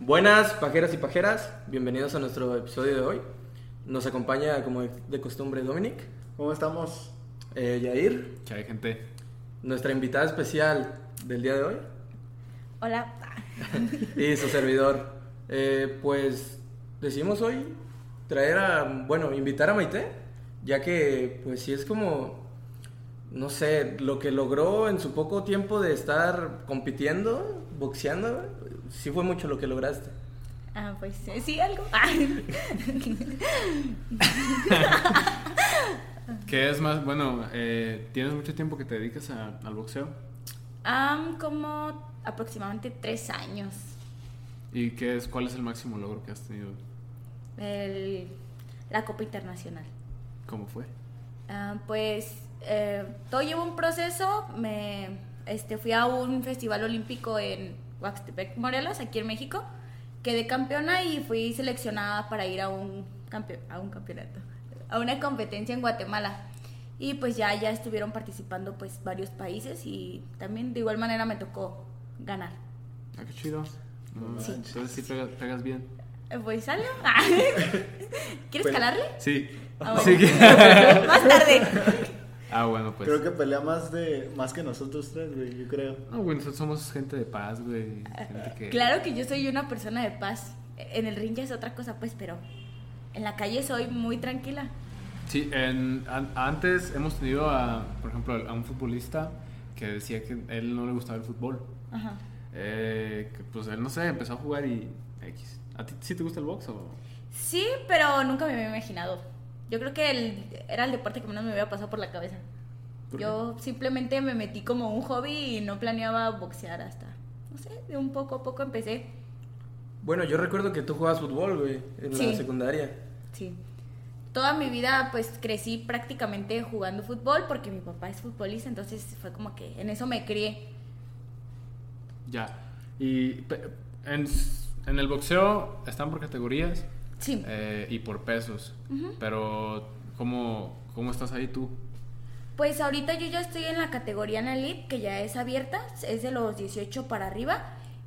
Buenas pajeras y pajeras, bienvenidos a nuestro episodio de hoy. Nos acompaña, como de costumbre, Dominic, ¿Cómo estamos? eh, Yair, ¿Qué hay, gente? nuestra invitada especial del día de hoy Hola. y su servidor. Eh, pues decidimos hoy traer a, bueno, invitar a Maite, ya que pues sí es como, no sé, lo que logró en su poco tiempo de estar compitiendo, boxeando, sí fue mucho lo que lograste. Ah, pues sí, algo. ¿Qué es más? Bueno, eh, ¿tienes mucho tiempo que te dedicas a- al boxeo? Am, como aproximadamente tres años. ¿Y qué es, cuál es el máximo logro que has tenido? El- la Copa Internacional. ¿Cómo fue? Ah, pues eh, todo lleva un proceso. Me este, fui a un festival olímpico en Huaxtepec, Morelos, aquí en México. Quedé campeona y fui seleccionada para ir a un, campeo- a un campeonato, a una competencia en Guatemala. Y pues ya, ya estuvieron participando pues varios países y también de igual manera me tocó ganar. Ah, qué chido. Sí. Entonces sí pega- pegas bien. Pues sale. ¿Quieres Pues- calarle? Sí. Ah, bueno. Sí Más tarde. Ah, bueno, pues. Creo que pelea más de más que nosotros tres, güey, yo creo. No, güey, nosotros somos gente de paz, güey. Gente que... Claro que yo soy una persona de paz. En el ring ya es otra cosa, pues, pero en la calle soy muy tranquila. Sí, en- an- antes hemos tenido, a, por ejemplo, a un futbolista que decía que a él no le gustaba el fútbol. Ajá. Eh, que pues él, no sé, empezó a jugar y X. ¿A ti sí te gusta el box o...? Sí, pero nunca me había imaginado. Yo creo que el- era el deporte que menos me había pasado por la cabeza. ¿Por Yo simplemente me metí como un hobby y no planeaba boxear hasta, no sé, de un poco a poco empecé. Bueno, yo recuerdo que tú jugabas fútbol, güey, en Sí. la secundaria. Sí. Toda mi vida pues crecí prácticamente jugando fútbol porque mi papá es futbolista, entonces fue como que en eso me crié. Ya. Y en, en el boxeo están por categorías Sí. eh, y por pesos. Ujú. Pero, ¿cómo, ¿cómo estás ahí tú? Pues ahorita yo ya estoy en la categoría en Elite, que ya es abierta, es de los 18 para arriba,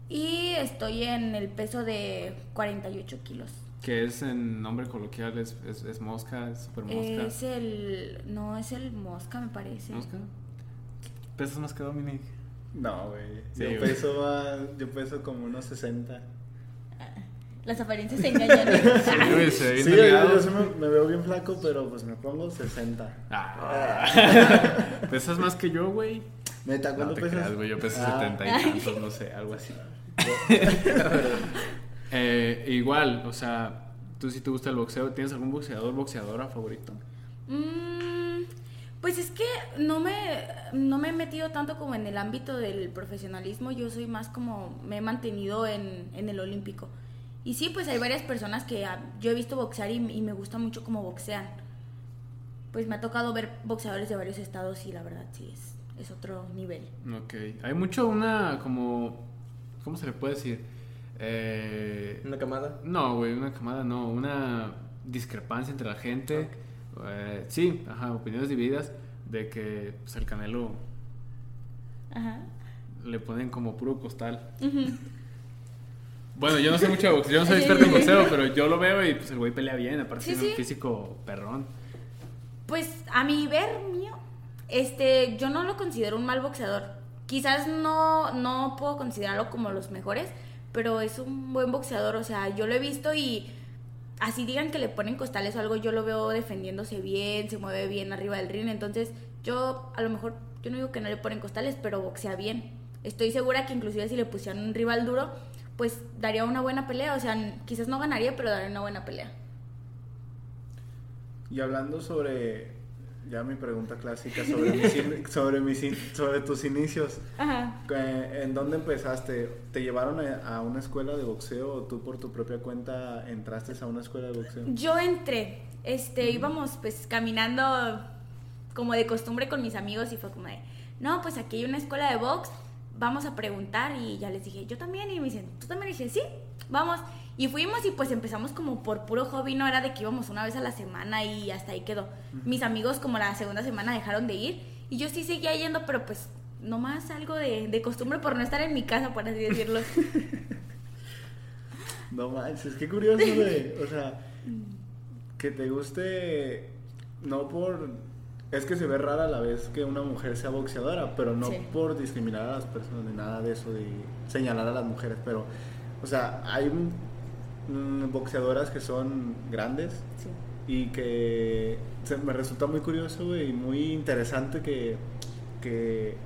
y estoy en el peso de 48 kilos. Que es en nombre coloquial, es, es, es mosca, es super mosca. Es el... no, es el mosca, me parece. ¿Mosca? ¿Pesas más que Dominic? No, güey. Sí, yo peso más- yo peso como unos 60. Las apariencias se engañan. Sí, güey, se Sí, yo, delgado. yo sí me, me veo bien flaco, pero pues me pongo 60. Ah. ¿Pesas más que yo, güey? Neta, No ¿cuánto te pesas? creas, güey, yo peso Ah. 70 y tantos, no sé, algo así. Eh, igual, o sea, tú si te gusta el boxeo, ¿tienes algún boxeador, boxeadora favorito? Mm, pues es que no me, no me he metido tanto como en el ámbito del profesionalismo, yo soy más como me he mantenido en, en el olímpico. Y sí, pues hay varias personas que ah, yo he visto boxear y, y me gusta mucho cómo boxean. Pues me ha tocado ver boxeadores de varios estados y la verdad sí es, es otro nivel. Ok, hay mucho una como, ¿cómo se le puede decir? Eh, Una camada. no, güey, una camada, no, una discrepancia entre la gente. Eh, sí, ajá, opiniones divididas de que pues, el Canelo Ajá. le ponen como puro costal. Ujú. Bueno, yo no sé mucho de boxeo, yo no soy experto en boxeo, pero yo lo veo y pues el güey pelea bien, aparte Sí, tiene un físico perrón. Pues a mi ver mío, este, yo no lo considero un mal boxeador. Quizás no, no puedo considerarlo como los mejores, pero es un buen boxeador. O sea, yo lo he visto y así digan que le ponen costales o algo, yo lo veo defendiéndose bien, se mueve bien arriba del ring. Entonces, yo a lo mejor, yo no digo que no le ponen costales, pero boxea bien. Estoy segura que inclusive si le pusieran un rival duro, pues daría una buena pelea. O sea, quizás no ganaría, pero daría una buena pelea. Y hablando sobre, ya mi pregunta clásica, sobre, mis sobre, mis sobre tus inicios. Ajá. Eh, ¿En dónde empezaste? ¿Te llevaron a, una escuela de boxeo o tú por tu propia cuenta entraste a una escuela de boxeo? Yo entré, este, íbamos pues caminando como de costumbre con mis amigos y fue como de, no, pues aquí hay una escuela de box, vamos a preguntar y ya les dije, yo también y me dicen, ¿tú también? Y dije, sí, vamos. Y fuimos y pues empezamos como por puro hobby, no era de que íbamos una vez a la semana y hasta ahí quedó. Mis amigos como la segunda semana dejaron de ir y yo sí seguía yendo, pero pues nomás algo de, de costumbre por no estar en mi casa, por así decirlo. No manches, qué curioso, güey. O sea, que te guste, no por... Es que se ve rara a la vez que una mujer sea boxeadora, pero no Sí. por discriminar a las personas ni nada de eso, de señalar a las mujeres, pero, o sea, hay mm, boxeadoras que son grandes Sí. y que se me resulta muy curioso, güey, y muy interesante que... que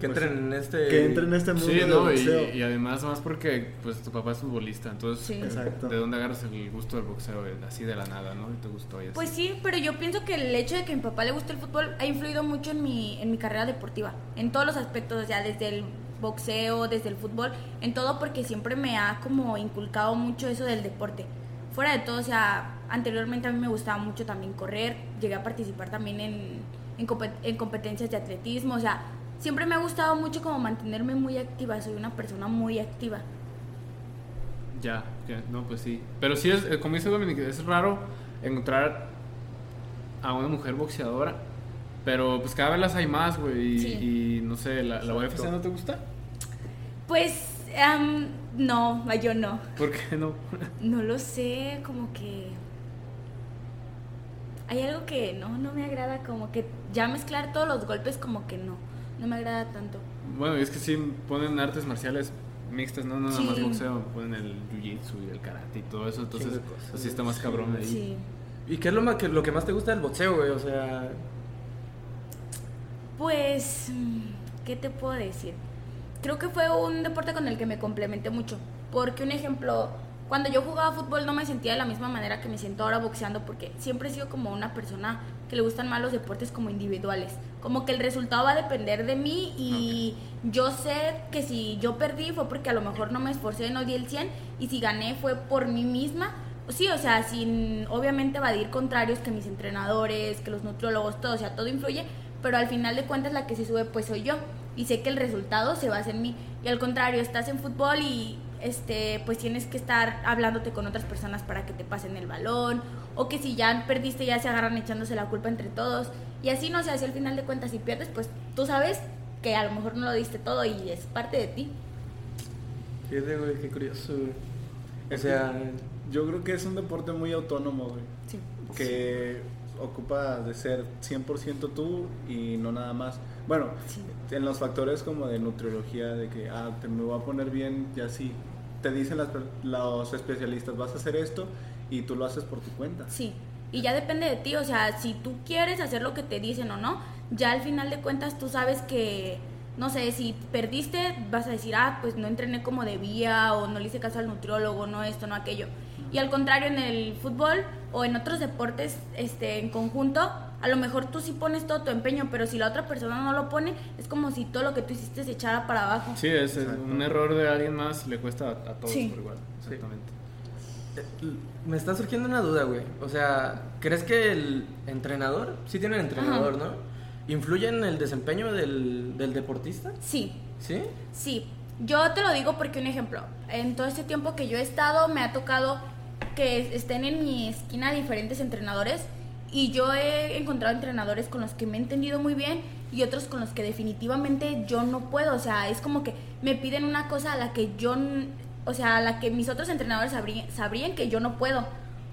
Que pues, entren en este... que entren en este mundo Sí, del no, y, boxeo. y además más porque pues tu papá es futbolista, entonces Sí. Exacto. ¿de dónde agarras el gusto del boxeo? güey? Así de la nada, ¿no? Y te gustó y así. Pues sí, pero yo pienso que el hecho de que a mi papá le guste el fútbol ha influido mucho en mi, en mi carrera deportiva, en todos los aspectos, o sea, desde el boxeo, desde el fútbol, en todo porque siempre me ha como inculcado mucho eso del deporte. Fuera de todo, o sea, anteriormente a mí me gustaba mucho también correr, llegué a participar también en, en, compet- en competencias de atletismo, o sea, siempre me ha gustado mucho como mantenerme muy activa, soy una persona muy activa. Ya, ya, no, pues sí. Pero sí, es, eh, como dice Dominic, es raro encontrar a una mujer boxeadora. Pero pues cada vez las hay más, güey. Y, Sí. y no sé, ¿la, la UFC no te gusta? Pues, no, yo no. ¿Por qué no? No lo sé, como que hay algo que no, no me agrada, como que ya mezclar todos los golpes como que no, no me agrada tanto. bueno, es que sí ponen artes marciales mixtas, no, no nada más boxeo. Ponen el jiu-jitsu y el karate y todo eso. Entonces, Chingo de cosas, pues, sí está más cabrón ahí. Sí. ¿Y qué es lo, más, que, lo que más te gusta del boxeo, güey? O sea... Pues, ¿qué te puedo decir? Creo que fue un deporte con el que me complementé mucho, porque un ejemplo, cuando yo jugaba fútbol no me sentía de la misma manera que me siento ahora boxeando, porque siempre he sido como una persona que le gustan más los deportes como individuales, como que el resultado va a depender de mí y yo sé que si yo perdí fue porque a lo mejor no me esforcé, no di el 100 y si gané fue por mí misma. Sí, o sea, sin obviamente evadir contrarios que mis entrenadores, que los nutriólogos, todo, o sea, todo influye, pero al final de cuentas la que se sube pues soy yo y sé que el resultado se basa en mí. Y al contrario estás en fútbol y este pues tienes que estar hablándote con otras personas para que te pasen el balón o que si ya perdiste ya se agarran echándose la culpa entre todos y así no sé si al final de cuentas si pierdes pues tú sabes que a lo mejor no lo diste todo y es parte de ti Fíjate, güey, qué curioso, güey. O sea... Yo creo que es un deporte muy autónomo, güey. sí que ocupa de ser 100% tú y no nada más. Bueno, Sí. en los factores como de nutriología, de que, ah, te me voy a poner bien, ya sí, te dicen las los especialistas, vas a hacer esto y tú lo haces por tu cuenta. Sí, y ya depende de ti, o sea, si tú quieres hacer lo que te dicen o no, ya al final de cuentas tú sabes que, no sé, si perdiste, vas a decir, ah, pues no entrené como debía o no le hice caso al nutriólogo, no esto, no aquello. Y al contrario, en el fútbol o en otros deportes este, en conjunto, a lo mejor tú sí pones todo tu empeño, pero si la otra persona no lo pone, es como si todo lo que tú hiciste se echara para abajo. Sí, es, Exacto. un error de alguien más le cuesta a, a todos Sí. por igual. Exactamente. Eh, Me está surgiendo una duda, güey. O sea, ¿crees que el entrenador, sí tiene entrenador, Ajá. ¿no? ¿Influye en el desempeño del, del deportista? Sí, ¿Sí? Sí, yo te lo digo porque un ejemplo, en todo este tiempo que yo he estado me ha tocado que estén en mi esquina diferentes entrenadores y yo he encontrado entrenadores con los que me he entendido muy bien y otros con los que definitivamente yo no puedo, o sea, es como que me piden una cosa a la que yo, o sea, a la que mis otros entrenadores sabrí- sabrían que yo no puedo.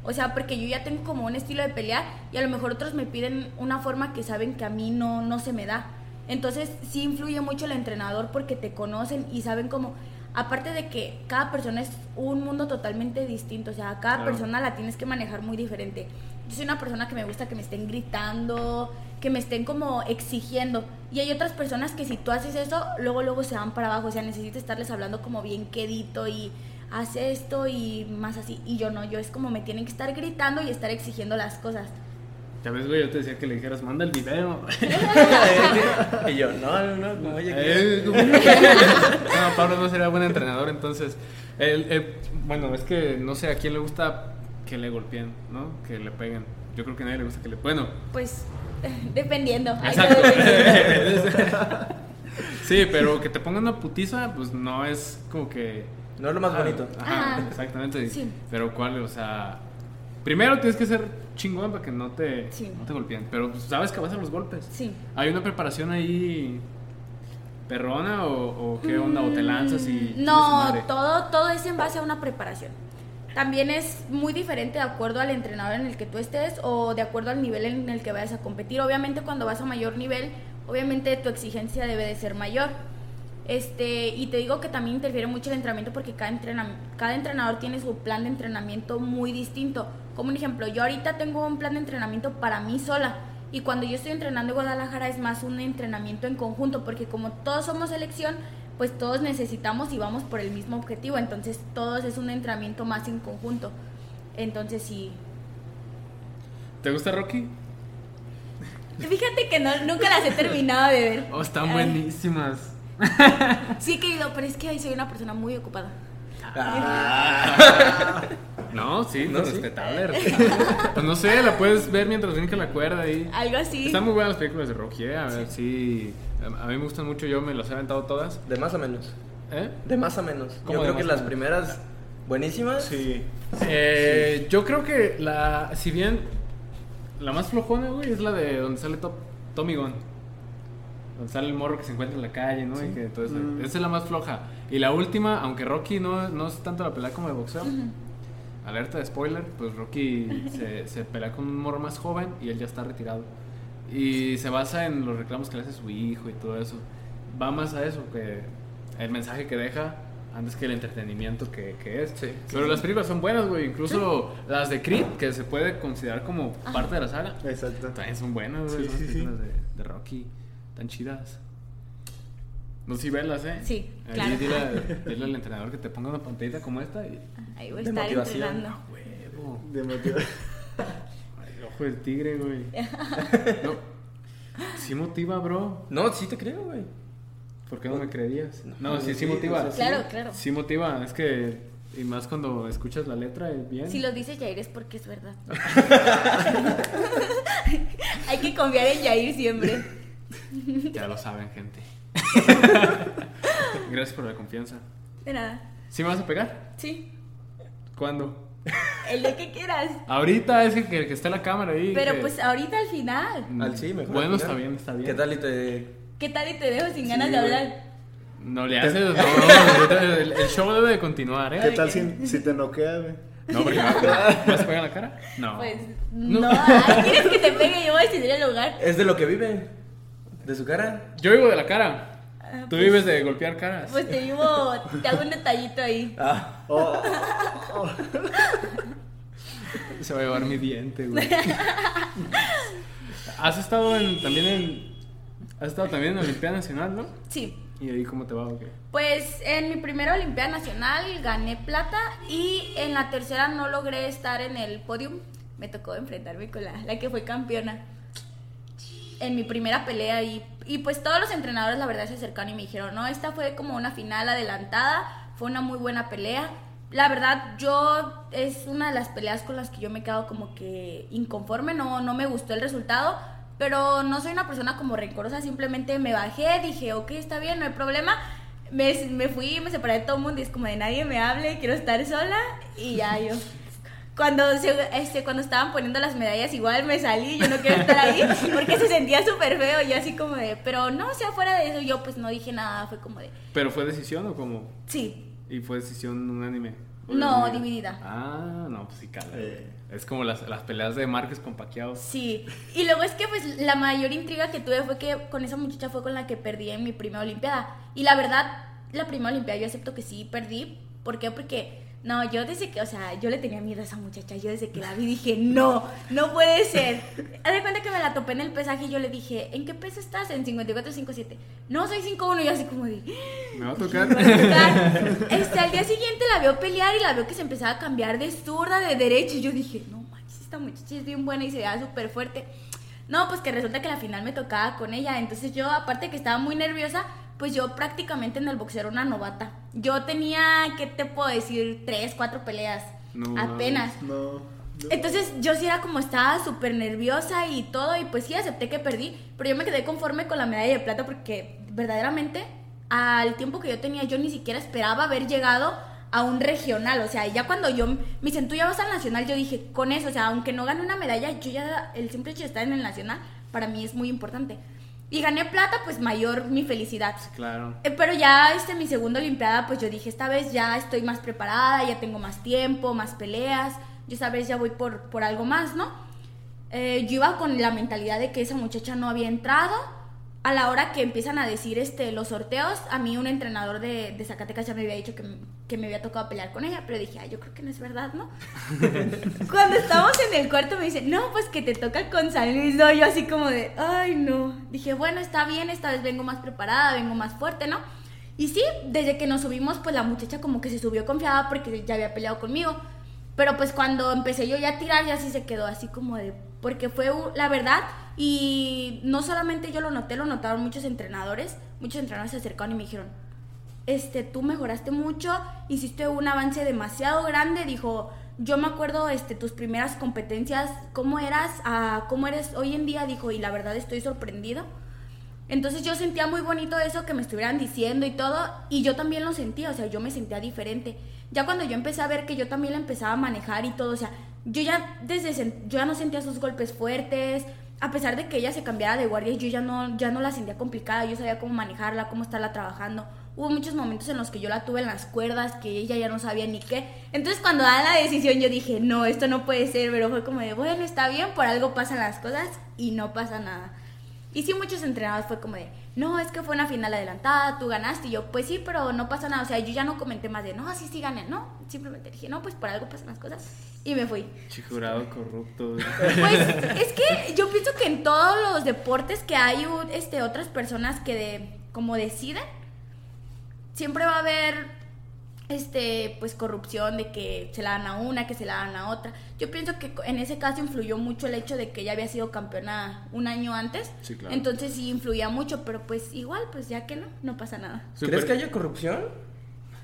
O sea, porque yo ya tengo como un estilo de pelear y a lo mejor otros me piden una forma que saben que a mí no, no se me da. Entonces sí influye mucho el entrenador porque te conocen y saben cómo, aparte de que cada persona es un mundo totalmente distinto, o sea, cada Claro. persona la tienes que manejar muy diferente. Yo soy una persona que me gusta que me estén gritando, que me estén como exigiendo. Y hay otras personas que si tú haces eso, luego luego se van para abajo, o sea, necesitas estarles hablando como bien quedito y hace esto y más así. Y yo no, yo es como me tienen que estar gritando y estar exigiendo las cosas. Ya ves, güey, yo te decía que le dijeras, manda el video. y yo, no, no, no, oye, Eh, ¿qué? ¿cómo? no, Pablo no sería buen entrenador, entonces. el- el- bueno, es que no sé a quién le gusta que le golpeen, ¿no? Que le peguen. Yo creo que a nadie le gusta que le. Bueno, Pues dependiendo. Exacto. sí, pero que te pongan una putiza, pues no es como que. No es lo más Ah, bonito. Ajá, Ajá. exactamente. Sí. Pero cuál, o sea. Primero tienes que ser chingón para que no te, Sí. no te golpeen. Pero pues, sabes que vas a los golpes. Sí. Hay una preparación ahí perrona o, o qué onda? ¿O te lanzas y.? su No, todo, todo es en base a una preparación. También es muy diferente de acuerdo al entrenador en el que tú estés o de acuerdo al nivel en el que vayas a competir. Obviamente cuando vas a mayor nivel, obviamente tu exigencia debe de ser mayor. Este, y te digo que también interfiere mucho el entrenamiento porque cada, cada entrenador tiene su plan de entrenamiento muy distinto. Como un ejemplo, yo ahorita tengo un plan de entrenamiento para mí sola. Y cuando yo estoy entrenando en Guadalajara es más un entrenamiento en conjunto, porque como todos somos selección, pues todos necesitamos y vamos por el mismo objetivo. Entonces todos es un entrenamiento más en conjunto. Entonces sí. ¿Te gusta Rocky? Fíjate que no, nunca las he terminado de ver. Oh, están Ay, buenísimas. Sí, querido, pero es que ahí soy una persona muy ocupada. No, sí, No, no, sí. respetable, respetable. Pues no sé, la puedes ver mientras brinca la cuerda ahí. Algo así. Están muy buenas las películas de Rocky, ¿eh? A ver, sí. A a mí me gustan mucho, yo me las he aventado todas. De más a menos. ¿Eh? De más a menos. ¿Cómo Yo creo que las menos? primeras buenísimas. Sí. Eh, Yo creo que la. Si bien la más flojona, güey, es la de donde sale Top, Tommy Gunn. Donde sale el morro que se encuentra en la calle, ¿no? Y que todo eso. Mm. Esa es la más floja. Y la última, aunque Rocky no, no es tanto la pelea como de boxeo. Alerta de spoiler, pues Rocky se, se pelea con un morro más joven y él ya está retirado. Y se basa en los reclamos que le hace su hijo y todo eso. Va más a eso, que el mensaje que deja antes que el entretenimiento que, que es. Sí. Pero las películas son buenas, güey. Incluso las de Creed, que se puede considerar como parte de la saga, Exacto. también son buenas, güey. Sí, sí, sí. películas de, de Rocky, tan chidas. No sé si velas, ¿eh? Sí, Ahí claro. Dile, dile al entrenador que te ponga una pantallita como esta y... Ahí voy a De estar motivación. entrenando. Huevo. De motivo- Ay, el ojo del tigre, güey. No. Sí motiva, bro. No, sí te creo, güey. ¿Por qué no me creerías? No, sí, sí sí, motiva. o sea, Claro, claro. Sí motiva. Es que... Y más cuando escuchas la letra, es bien. Si lo dice Jair es porque es verdad. Hay que confiar en Jair siempre. Ya lo saben, gente. Gracias por la confianza. De nada. ¿Sí me vas a pegar? Sí. ¿Cuándo? El día que quieras. Ahorita es que, que, que esté la cámara ahí. Pero que- pues ahorita al final. Al sí, mejor. Bueno, está bien, está bien. ¿Qué tal y te.? ¿Qué tal y te dejo sin ganas de hablar? No le haces. No, no, el, el show debe de continuar, ¿Qué ¿eh? tal si, si te noquea, güey? No, porque ¿me vas a pegar en la cara? No. Pues No. no. ¿Quieres que te pegue? Yo voy a decidir el lugar. Es de lo que vive. De su cara. Yo vivo de la cara. Ah, Tú pues- vives de golpear caras. Pues te digo, te hago un detallito ahí. Ah. Oh, oh. Se va a llevar mi diente, güey. Has estado en, también en. Has estado también en la Olimpiada Nacional, ¿no? Sí. ¿Y ahí cómo te va o qué? Pues en mi primera Olimpiada Nacional gané plata y en la tercera no logré estar en el podium. Me tocó enfrentarme con la, la que fue campeona. En mi primera pelea y, y pues todos los entrenadores la verdad se acercaron y me dijeron, no, esta fue como una final adelantada, fue una muy buena pelea. La verdad yo es una de las peleas con las que yo me he quedado como que inconforme, no, no me gustó el resultado, pero no soy una persona como rencorosa, simplemente me bajé, dije, ok, está bien, no hay problema. Me, me fui, me separé de todo el mundo y es como de nadie me hable, quiero estar sola y ya yo. Cuando, se, este, cuando estaban poniendo las medallas igual me salí, yo no quiero estar ahí porque se sentía súper feo, yo así como de, pero no, o sea, fuera de eso yo pues no dije nada, fue como de, ¿Pero fue decisión o cómo? sí, ¿Y fue decisión unánime? ¿O No, dividida. Ah, no, pues sí, cala. Eh. Es como las, las peleas de Márquez con Paquiao. Sí, y luego es que pues la mayor intriga que tuve fue que con esa muchacha fue con la que perdí en mi primera olimpiada. Y la verdad, la primera olimpiada yo acepto que sí perdí. ¿Por qué? Porque, no, yo desde que, o sea, yo le tenía miedo a esa muchacha. Yo desde que la vi dije, no, no puede ser. Haz de cuenta que me la topé en el pesaje y yo le dije, ¿en qué peso estás? En 54, 57. No, soy 51. Y yo así como de, Me va a tocar. me va a tocar. Este, al día siguiente la veo pelear y la veo que se empezaba a cambiar de zurda, de derecha. Y yo dije, no manches, esta muchacha es bien buena y se veía súper fuerte. No, pues que resulta que la final me tocaba con ella. Entonces yo, aparte que estaba muy nerviosa, pues yo prácticamente en el boxeo era una novata. Yo tenía, ¿qué te puedo decir? Tres, cuatro peleas. No apenas. No. no. Entonces yo sí era como estaba súper nerviosa y todo, y pues sí acepté que perdí, pero yo me quedé conforme con la medalla de plata porque verdaderamente al tiempo que yo tenía yo ni siquiera esperaba haber llegado a un regional, o sea, ya cuando yo me dicen, tú ya vas al nacional, yo dije, con eso, o sea, aunque no gane una medalla, yo ya, el simple hecho de estar en el nacional, para mí es muy importante. Y gané plata, pues mayor mi felicidad. Claro. Eh, Pero ya este, mi segunda Olimpiada, pues yo dije, esta vez ya estoy más preparada, ya tengo más tiempo, más peleas, yo esta vez ya voy por, por algo más, ¿no? Eh, yo iba con la mentalidad de que esa muchacha no había entrado. A la hora que empiezan a decir este, los sorteos, a mí un entrenador de, de Zacatecas ya me había dicho que, que me había tocado pelear con ella, pero dije, ay, yo creo que no es verdad, ¿no? Cuando estábamos en el cuarto me dice, no, pues que te toca con San Luis, no, yo así como de, ay, no. Dije, bueno, está bien, esta vez vengo más preparada, vengo más fuerte, ¿no? Y sí, desde que nos subimos, pues la muchacha como que se subió confiada porque ya había peleado conmigo. Pero pues cuando empecé yo ya a tirar, ya sí se quedó así como de... Porque fue la verdad y no solamente yo lo noté, lo notaron muchos entrenadores. Muchos entrenadores se acercaron y me dijeron, este, tú mejoraste mucho, hiciste un avance demasiado grande, dijo, yo me acuerdo, este, tus primeras competencias, cómo eras, a cómo eres hoy en día, dijo, y la verdad estoy sorprendido. Entonces yo sentía muy bonito eso que me estuvieran diciendo y todo, y yo también lo sentía, o sea, yo me sentía diferente. Ya cuando yo empecé a ver que yo también la empezaba a manejar y todo, o sea, yo ya desde ya no sentía sus golpes fuertes, a pesar de que ella se cambiara de guardia, yo ya no ya no la sentía complicada, yo sabía cómo manejarla, cómo estarla trabajando. Hubo muchos momentos en los que yo la tuve en las cuerdas, que ella ya no sabía ni qué. Entonces cuando da la decisión yo dije, no, esto no puede ser, pero fue como de, bueno, está bien, por algo pasan las cosas y no pasa nada. Y sí, muchos entrenadores fue como de, no, es que fue una final adelantada, tú ganaste. Y yo, pues sí, pero no pasa nada. O sea, yo ya no comenté más de, no, sí, sí gané. No, simplemente dije, no, pues por algo pasan las cosas. Y me fui. Jurado corrupto. Pues es que yo pienso que en todos los deportes que hay este, otras personas que de, como deciden, siempre va a haber este pues corrupción de que se la dan a una, que se la dan a otra. Yo pienso que en ese caso influyó mucho el hecho de que ella había sido campeona un año antes. Sí, claro. Entonces sí influía mucho, pero pues igual, pues ya que no, no pasa nada. ¿Crees que haya corrupción?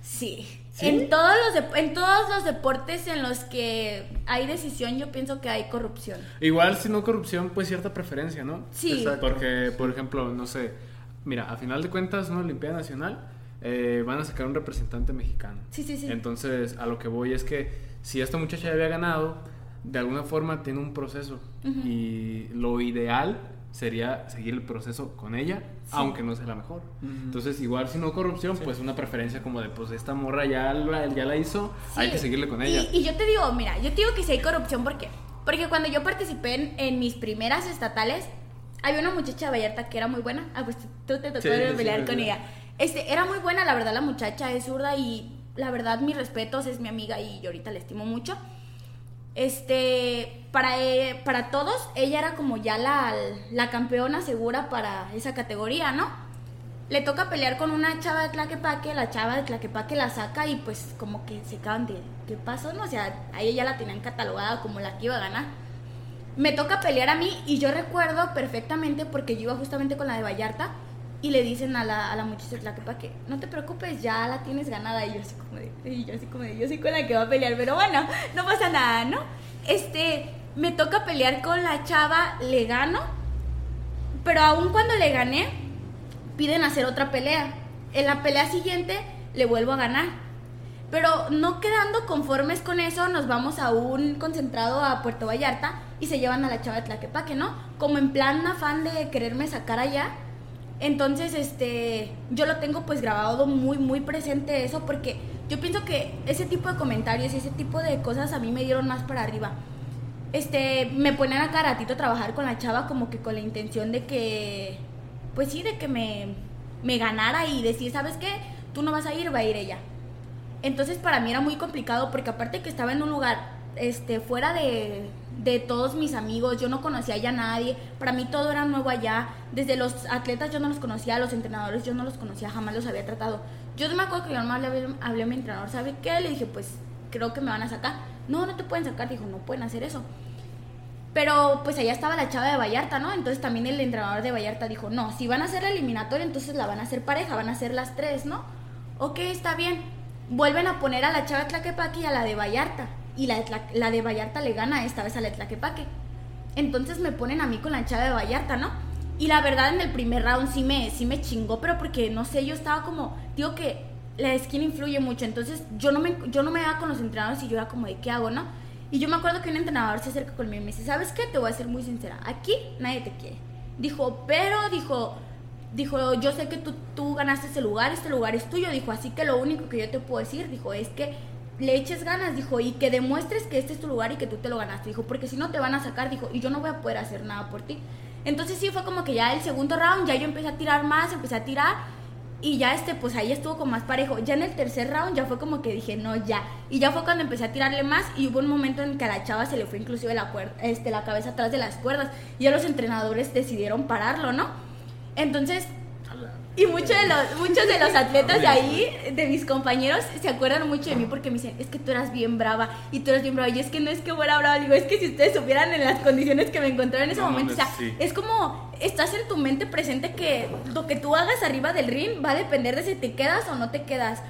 Sí. ¿Sí? En todos los en todos los deportes en los que hay decisión, yo pienso que hay corrupción. Igual, si no corrupción, pues cierta preferencia, ¿no? Sí. Exacto. Porque, por ejemplo, no sé, mira, a final de cuentas, una Olimpiada Nacional eh, van a sacar un representante mexicano. Sí, sí, sí. Entonces, a lo que voy es que si esta muchacha ya había ganado, de alguna forma tiene un proceso. Ujú. Y lo ideal sería seguir el proceso con ella, aunque no sea la mejor. Ujú. Entonces, igual si no corrupción, pues una preferencia como de, pues esta morra ya la, ya la hizo, hay Sí. que seguirle con Y- ella. Y, yo te digo, mira, yo te digo que si hay corrupción, ¿por qué? Porque cuando yo participé en, en mis primeras estatales, había una muchacha de Vallarta que era muy buena. Ah, pues tú te tocó Sí, sí, pelear sí, con sí. ella. Este, era muy buena, la verdad, la muchacha es zurda y la verdad, mis respetos, es mi amiga y yo ahorita la estimo mucho. Este, para, e- para todos, ella era como ya la, la campeona segura para esa categoría, ¿no? Le toca pelear con una chava de Tlaquepaque, la chava de Tlaquepaque la saca y pues como que se acaban de, ¿qué pasó? No, o sea, a ella ya la tenían catalogada como la que iba a ganar. Me toca pelear a mí y yo recuerdo perfectamente porque yo iba justamente con la de Vallarta y le dicen a la, a la muchacha de Tlaquepaque, no te preocupes, ya la tienes ganada. Y yo así como de, y yo así como de, yo soy con la que va a pelear, pero bueno, no pasa nada, ¿no? Este, me toca pelear con la chava, le gano, pero aún cuando le gané, piden hacer otra pelea. En la pelea siguiente le vuelvo a ganar. Pero no quedando conformes con eso, nos vamos a un concentrado a Puerto Vallarta y se llevan a la chava de Tlaquepaque, ¿no? Como en plan afán de quererme sacar allá. Entonces, este, yo lo tengo pues grabado muy, muy presente eso porque yo pienso que ese tipo de comentarios y ese tipo de cosas a mí me dieron más para arriba. Este, me ponen a cada ratito a trabajar con la chava como que con la intención de que, pues sí, de que me, me ganara y decir, ¿sabes qué? Tú no vas a ir, va a ir ella. Entonces para mí era muy complicado porque aparte que estaba en un lugar este, fuera de, de todos mis amigos, yo no conocía ya a nadie, para mí todo era nuevo allá, desde los atletas yo no los conocía, los entrenadores yo no los conocía, jamás los había tratado. Yo me acuerdo que yo le hablé, hablé a mi entrenador, ¿sabe qué? Le dije, pues creo que me van a sacar. No, no te pueden sacar, dijo, no pueden hacer eso. Pero pues allá estaba la chava de Vallarta, ¿no? Entonces también el entrenador de Vallarta dijo, no, si van a hacer la eliminatoria, entonces la van a hacer pareja, van a hacer las tres, ¿no? Ok, está bien. Vuelven a poner a la chava de y a la de Vallarta. Y la de, Vallarta le gana esta vez a la de Tlaquepaque. Entonces me ponen a mí con la chava de Vallarta, ¿no? Y la verdad en el primer round sí me, sí me chingó, pero porque no sé, yo estaba como, digo que la esquina influye mucho, entonces yo no me, yo no me iba con los entrenadores y yo era como de qué hago, ¿no? Y yo me acuerdo que un entrenador se acerca conmigo y me dice, ¿sabes qué? Te voy a ser muy sincera, aquí nadie te quiere. Dijo, pero, dijo, dijo, yo sé que tú, tú ganaste ese lugar, este lugar es tuyo, dijo, así que lo único que yo te puedo decir, dijo, es que le eches ganas, dijo, y que demuestres que este es tu lugar y que tú te lo ganaste, dijo, porque si no te van a sacar, dijo, y yo no voy a poder hacer nada por ti. Entonces sí fue como que ya el segundo round, ya yo empecé a tirar más, empecé a tirar, y ya este, pues ahí estuvo como más parejo. Ya en el tercer round ya fue como que dije, no, ya. Y ya fue cuando empecé a tirarle más y hubo un momento en que a la chava se le fue inclusive la, este, la cabeza atrás de las cuerdas. Y ya los entrenadores decidieron pararlo, ¿no? Entonces, y muchos de los, muchos de los atletas de ahí, de mis compañeros, se acuerdan mucho de mí porque me dicen, es que tú eras bien brava y tú eras bien brava. Y es que no es que fuera brava, digo, es que si ustedes supieran en las condiciones que me encontraba en ese No momento, o sea, mames, sí. es como estás en tu mente presente que lo que tú hagas arriba del ring va a depender de si te quedas o no te quedas.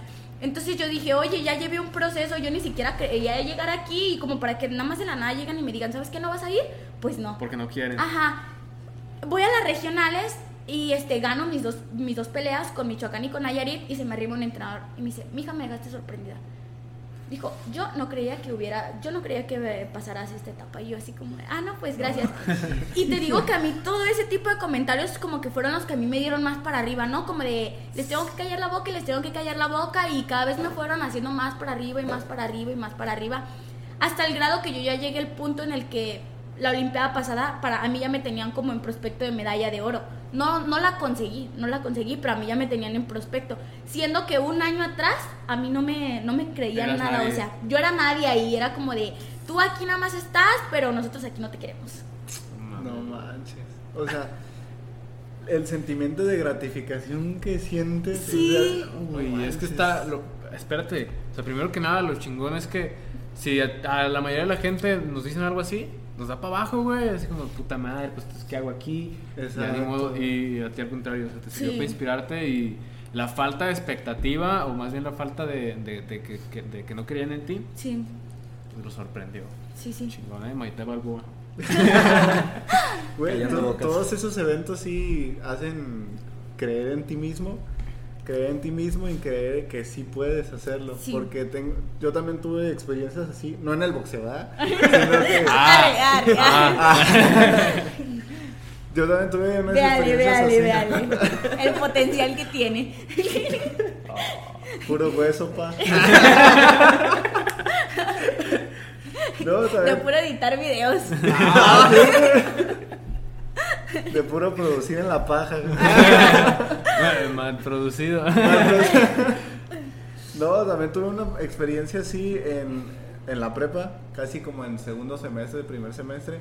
Entonces yo dije, oye, ya llevé un proceso, yo ni siquiera creía llegar aquí y como para que nada más de la nada llegan y me digan, ¿sabes qué no vas a ir? Pues no. Porque no quieren. Ajá. Voy a las regionales y este gano mis dos, mis dos peleas con Michoacán y con Nayarit y se me arriba un entrenador y me dice, mija, me dejaste sorprendida. Dijo, yo no creía que hubiera, yo no creía que eh, pasaras esta etapa. Y yo así como, ah, no, pues gracias. Y te digo que a mí todo ese tipo de comentarios como que fueron los que a mí me dieron más para arriba, ¿no? Como de, les tengo que callar la boca y les tengo que callar la boca y cada vez me fueron haciendo más para arriba y más para arriba y más para arriba. Hasta el grado que yo ya llegué al punto en el que la Olimpiada pasada, para a mí ya me tenían como en prospecto de medalla de oro. No, no la conseguí, no la conseguí, pero a mí ya me tenían en prospecto. Siendo que un año atrás a mí no me, no me creían Eras nada. nadie. O sea, yo era nadie ahí, era como de, tú aquí nada más estás, pero nosotros aquí no te queremos. No manches. O sea, el sentimiento de gratificación que sientes. Sí. no Güey, es que está. lo- espérate. O sea, primero que nada, lo chingón es que si a, a la mayoría de la gente nos dicen algo así, nos da para abajo, güey. Así como, puta madre, pues, ¿qué hago aquí? Exacto. Modo. Y a ti al contrario, o sea, te sirvió Sí. para inspirarte y la falta de expectativa, o más bien la falta de, de- de que, que- de que no creían en ti, Sí, pues lo sorprendió. sí, sí. Chingón, ¿eh? Maite Balboa. Güey, to- todos esos eventos sí hacen creer en ti mismo, creer en ti mismo y creer que sí puedes hacerlo. Sí. Porque tengo, yo también tuve experiencias así, no en el boxeo, ¿verdad? Sino que- Arre, arre, arre. yo también tuve unas Véale, experiencias véale, así. véale. El potencial que tiene. Puro hueso, pa. no, De puro editar videos. Ah, de puro producir en la paja. Mal- producido. No, también tuve una experiencia así en, en la prepa, casi como en segundo semestre, primer semestre,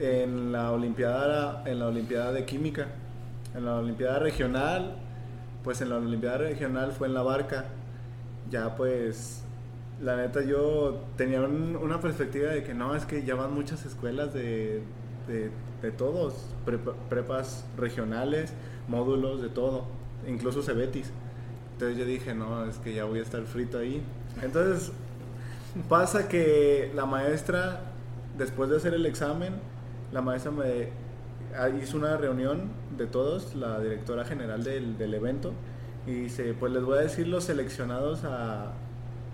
en la olimpiada, en la olimpiada de química, en la olimpiada regional, pues en la olimpiada regional fue en la barca. Ya pues, la neta yo tenía un- una perspectiva de que no, es que ya van muchas escuelas de, de todos, prepa- prepas regionales, módulos, de todo, incluso Cebetis. Entonces yo dije, no, es que ya voy a estar frito ahí. Entonces pasa que la maestra, después de hacer el examen, la maestra me ah, hizo una reunión de todos, la directora general del, del evento, y dice, pues les voy a decir los seleccionados a,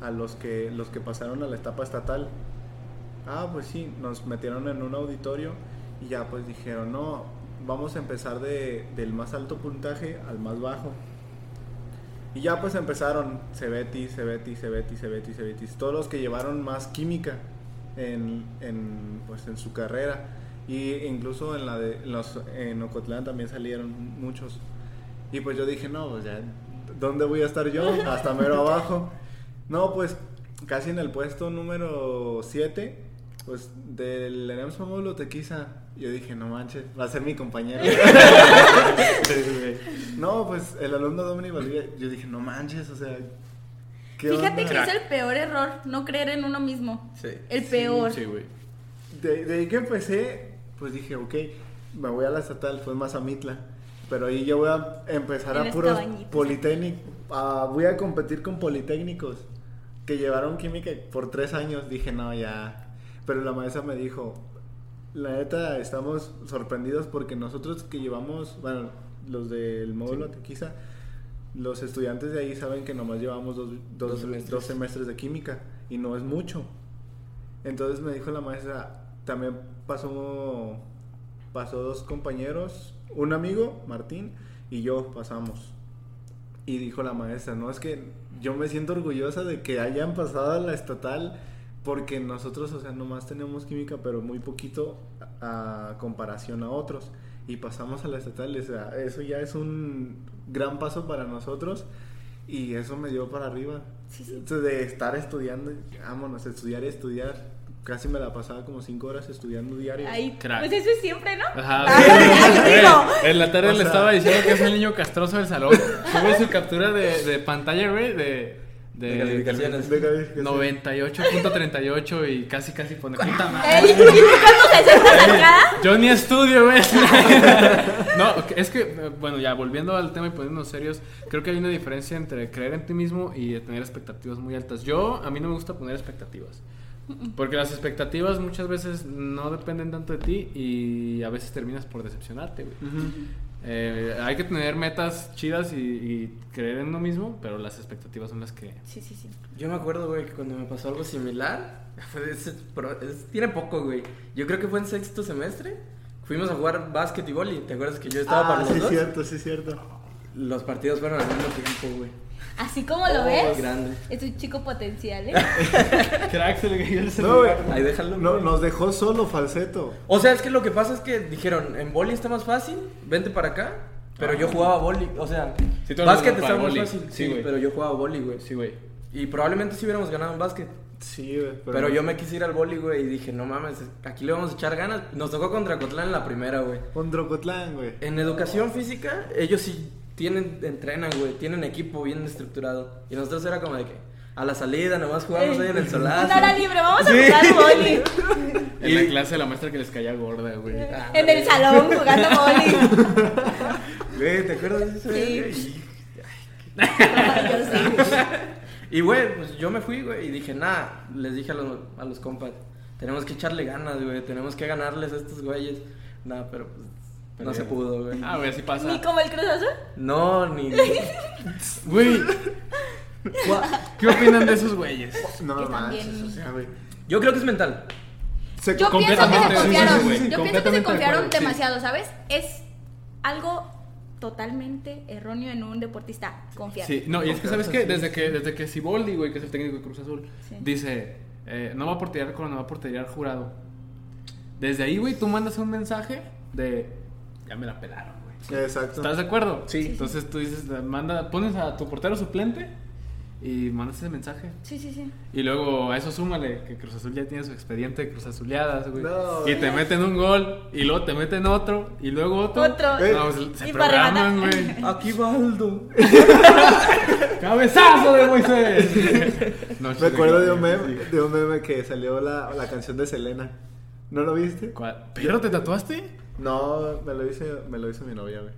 a los, que, los que pasaron a la etapa estatal. Ah, pues sí, nos metieron en un auditorio y ya pues dijeron, no, vamos a empezar de, del más alto puntaje al más bajo. Y ya pues empezaron Cebetis, Cebetis, Cebetis, Cebetis, Cebetis, todos los que llevaron más química en, en, pues, en su carrera. Y incluso en la de en los, en Ocotlán también salieron muchos. Y pues yo dije, no, pues ya, ¿dónde voy a estar yo? Hasta mero abajo. No, pues casi en el puesto número 7, pues del ENEMS Módulo Tequiza. Yo dije, no manches, va a ser mi compañero. no, pues el alumno Dominic Valdivia, yo dije, no manches, o sea, ¿qué Fíjate onda? que es el peor error, no creer en uno mismo. Sí. El peor. Sí, güey. De, de ahí que empecé, pues dije, ok, me voy a la estatal, fue más a Mitla. Pero ahí yo voy a empezar En a puros politécnicos. voy a competir con politécnicos que llevaron química por tres años. Dije, no, ya. Pero la maestra me dijo, la neta, estamos sorprendidos porque nosotros que llevamos, bueno, los del módulo Tequiza, los estudiantes de ahí saben que nomás llevamos dos, dos- Dos semestres. dos semestres de química y no es mucho. Entonces me dijo la maestra, también pasó, pasó dos compañeros, un amigo, Martín, y yo pasamos. Y dijo la maestra, no, es que yo me siento orgullosa de que hayan pasado a la estatal porque nosotros, o sea, nomás tenemos química, pero muy poquito a, a comparación a otros. Y pasamos a la estatal, o sea, eso ya es un gran paso para nosotros y eso me dio para arriba. Sí, sí. Entonces, de estar estudiando, vámonos, estudiar y estudiar. Casi me la pasaba como cinco horas estudiando diario. Ay, Crack. pues eso es siempre, ¿no? Ajá. Ah, Güey, digo. en la tarde O le sea- estaba diciendo que es el niño castroso del salón. Sube su captura de, de pantalla, güey, de, de, De calificaciones. De calificación. 98.38 y casi, casi pone puta madre. ¿Y tú cuánto se sientas acá? Yo ni estudio, güey. No, es que, eh, bueno, ya volviendo al tema y poniéndonos serios, creo que hay una diferencia entre creer en ti mismo y tener expectativas muy altas. Yo, a mí no me gusta poner expectativas. Porque las expectativas muchas veces no dependen tanto de ti y a veces terminas por decepcionarte, güey. Eh, hay que tener metas chidas y, y creer en uno mismo, pero las expectativas son las que... Sí, sí, sí. Yo me acuerdo, güey, que cuando me pasó algo similar, fue de ese pro- es- tiene poco, güey. Yo creo que fue en sexto semestre. Fuimos a jugar básquet y boli. ¿Te acuerdas que yo estaba Ah, para los sí, dos? cierto, sí, cierto. Los partidos fueron al mismo tiempo, güey. Así como lo Oh, ves, grande. es un chico potencial, ¿eh? Crack, se le cayó el No, celular. güey. Ahí déjalo. No, nos dejó solo falseto. O sea, es que lo que pasa es que dijeron, en boli está más fácil, vente para acá. Pero yo jugaba boli, o sea, Sí, básquet estaba más fácil. Sí, pero yo jugaba boli, güey. Sí, güey. Y probablemente sí hubiéramos ganado en básquet. Sí, güey. Pero, yo me quise ir al boli, güey, y dije, no mames, aquí le vamos a echar ganas. Nos tocó contra Cotlán en la primera, güey. Con Drocotlán, güey. En educación física, ellos sí tienen, entrenan, güey, tienen equipo bien estructurado. Y nosotros era como de que a la salida nomás jugamos ahí en el solazo. Una hora libre, vamos a Sí. jugar boli. En la clase la maestra que les caía gorda, güey. En el salón jugando boli. Güey, ¿te acuerdas de eso? Sí. güey? Yo sí. Y, güey, pues yo me fui, güey, y dije, nada, les dije a los, a los compas, tenemos que echarle ganas, güey, tenemos que ganarles a estos güeyes. Nada, pero pues no se pudo, güey. Ah, güey, así Ni pasa. como el Cruz Azul. No, ni... Güey, ¿qué opinan de esos güeyes? No Que manches, también- o sea, güey. Yo creo que es mental. Se- Yo pienso que se confiaron. sí, sí, sí, Yo pienso que se de confiaron demasiado, ¿sabes? Es algo totalmente erróneo en un deportista confiar. Sí, no, y es que sabes que desde que desde que Siboldi, güey, que es el técnico de Cruz Azul, Sí. dice, eh, no va a portear con no va a portear jurado. Desde ahí, güey, tú mandas un mensaje de ya me la pelaron, güey. Exacto. ¿Estás de acuerdo? Sí. Entonces tú dices, manda, pones a tu portero suplente y mandas ese mensaje. Sí, sí, sí. Y luego a eso súmale que Cruz Azul ya tiene su expediente de Cruz Azuleadas, güey. No. y te meten un gol, y luego te meten otro, y luego otro. Otro. Eh. No, pues, se Y para programan, güey. Aquí Baldo. ¡Cabezazo de Moisés! No, Me acuerdo de que- un meme, de un meme que salió la, la canción de Selena. ¿No lo viste? ¿Cuál? ¿Pero te tatuaste? No, me lo hice, me lo hizo mi novia, güey.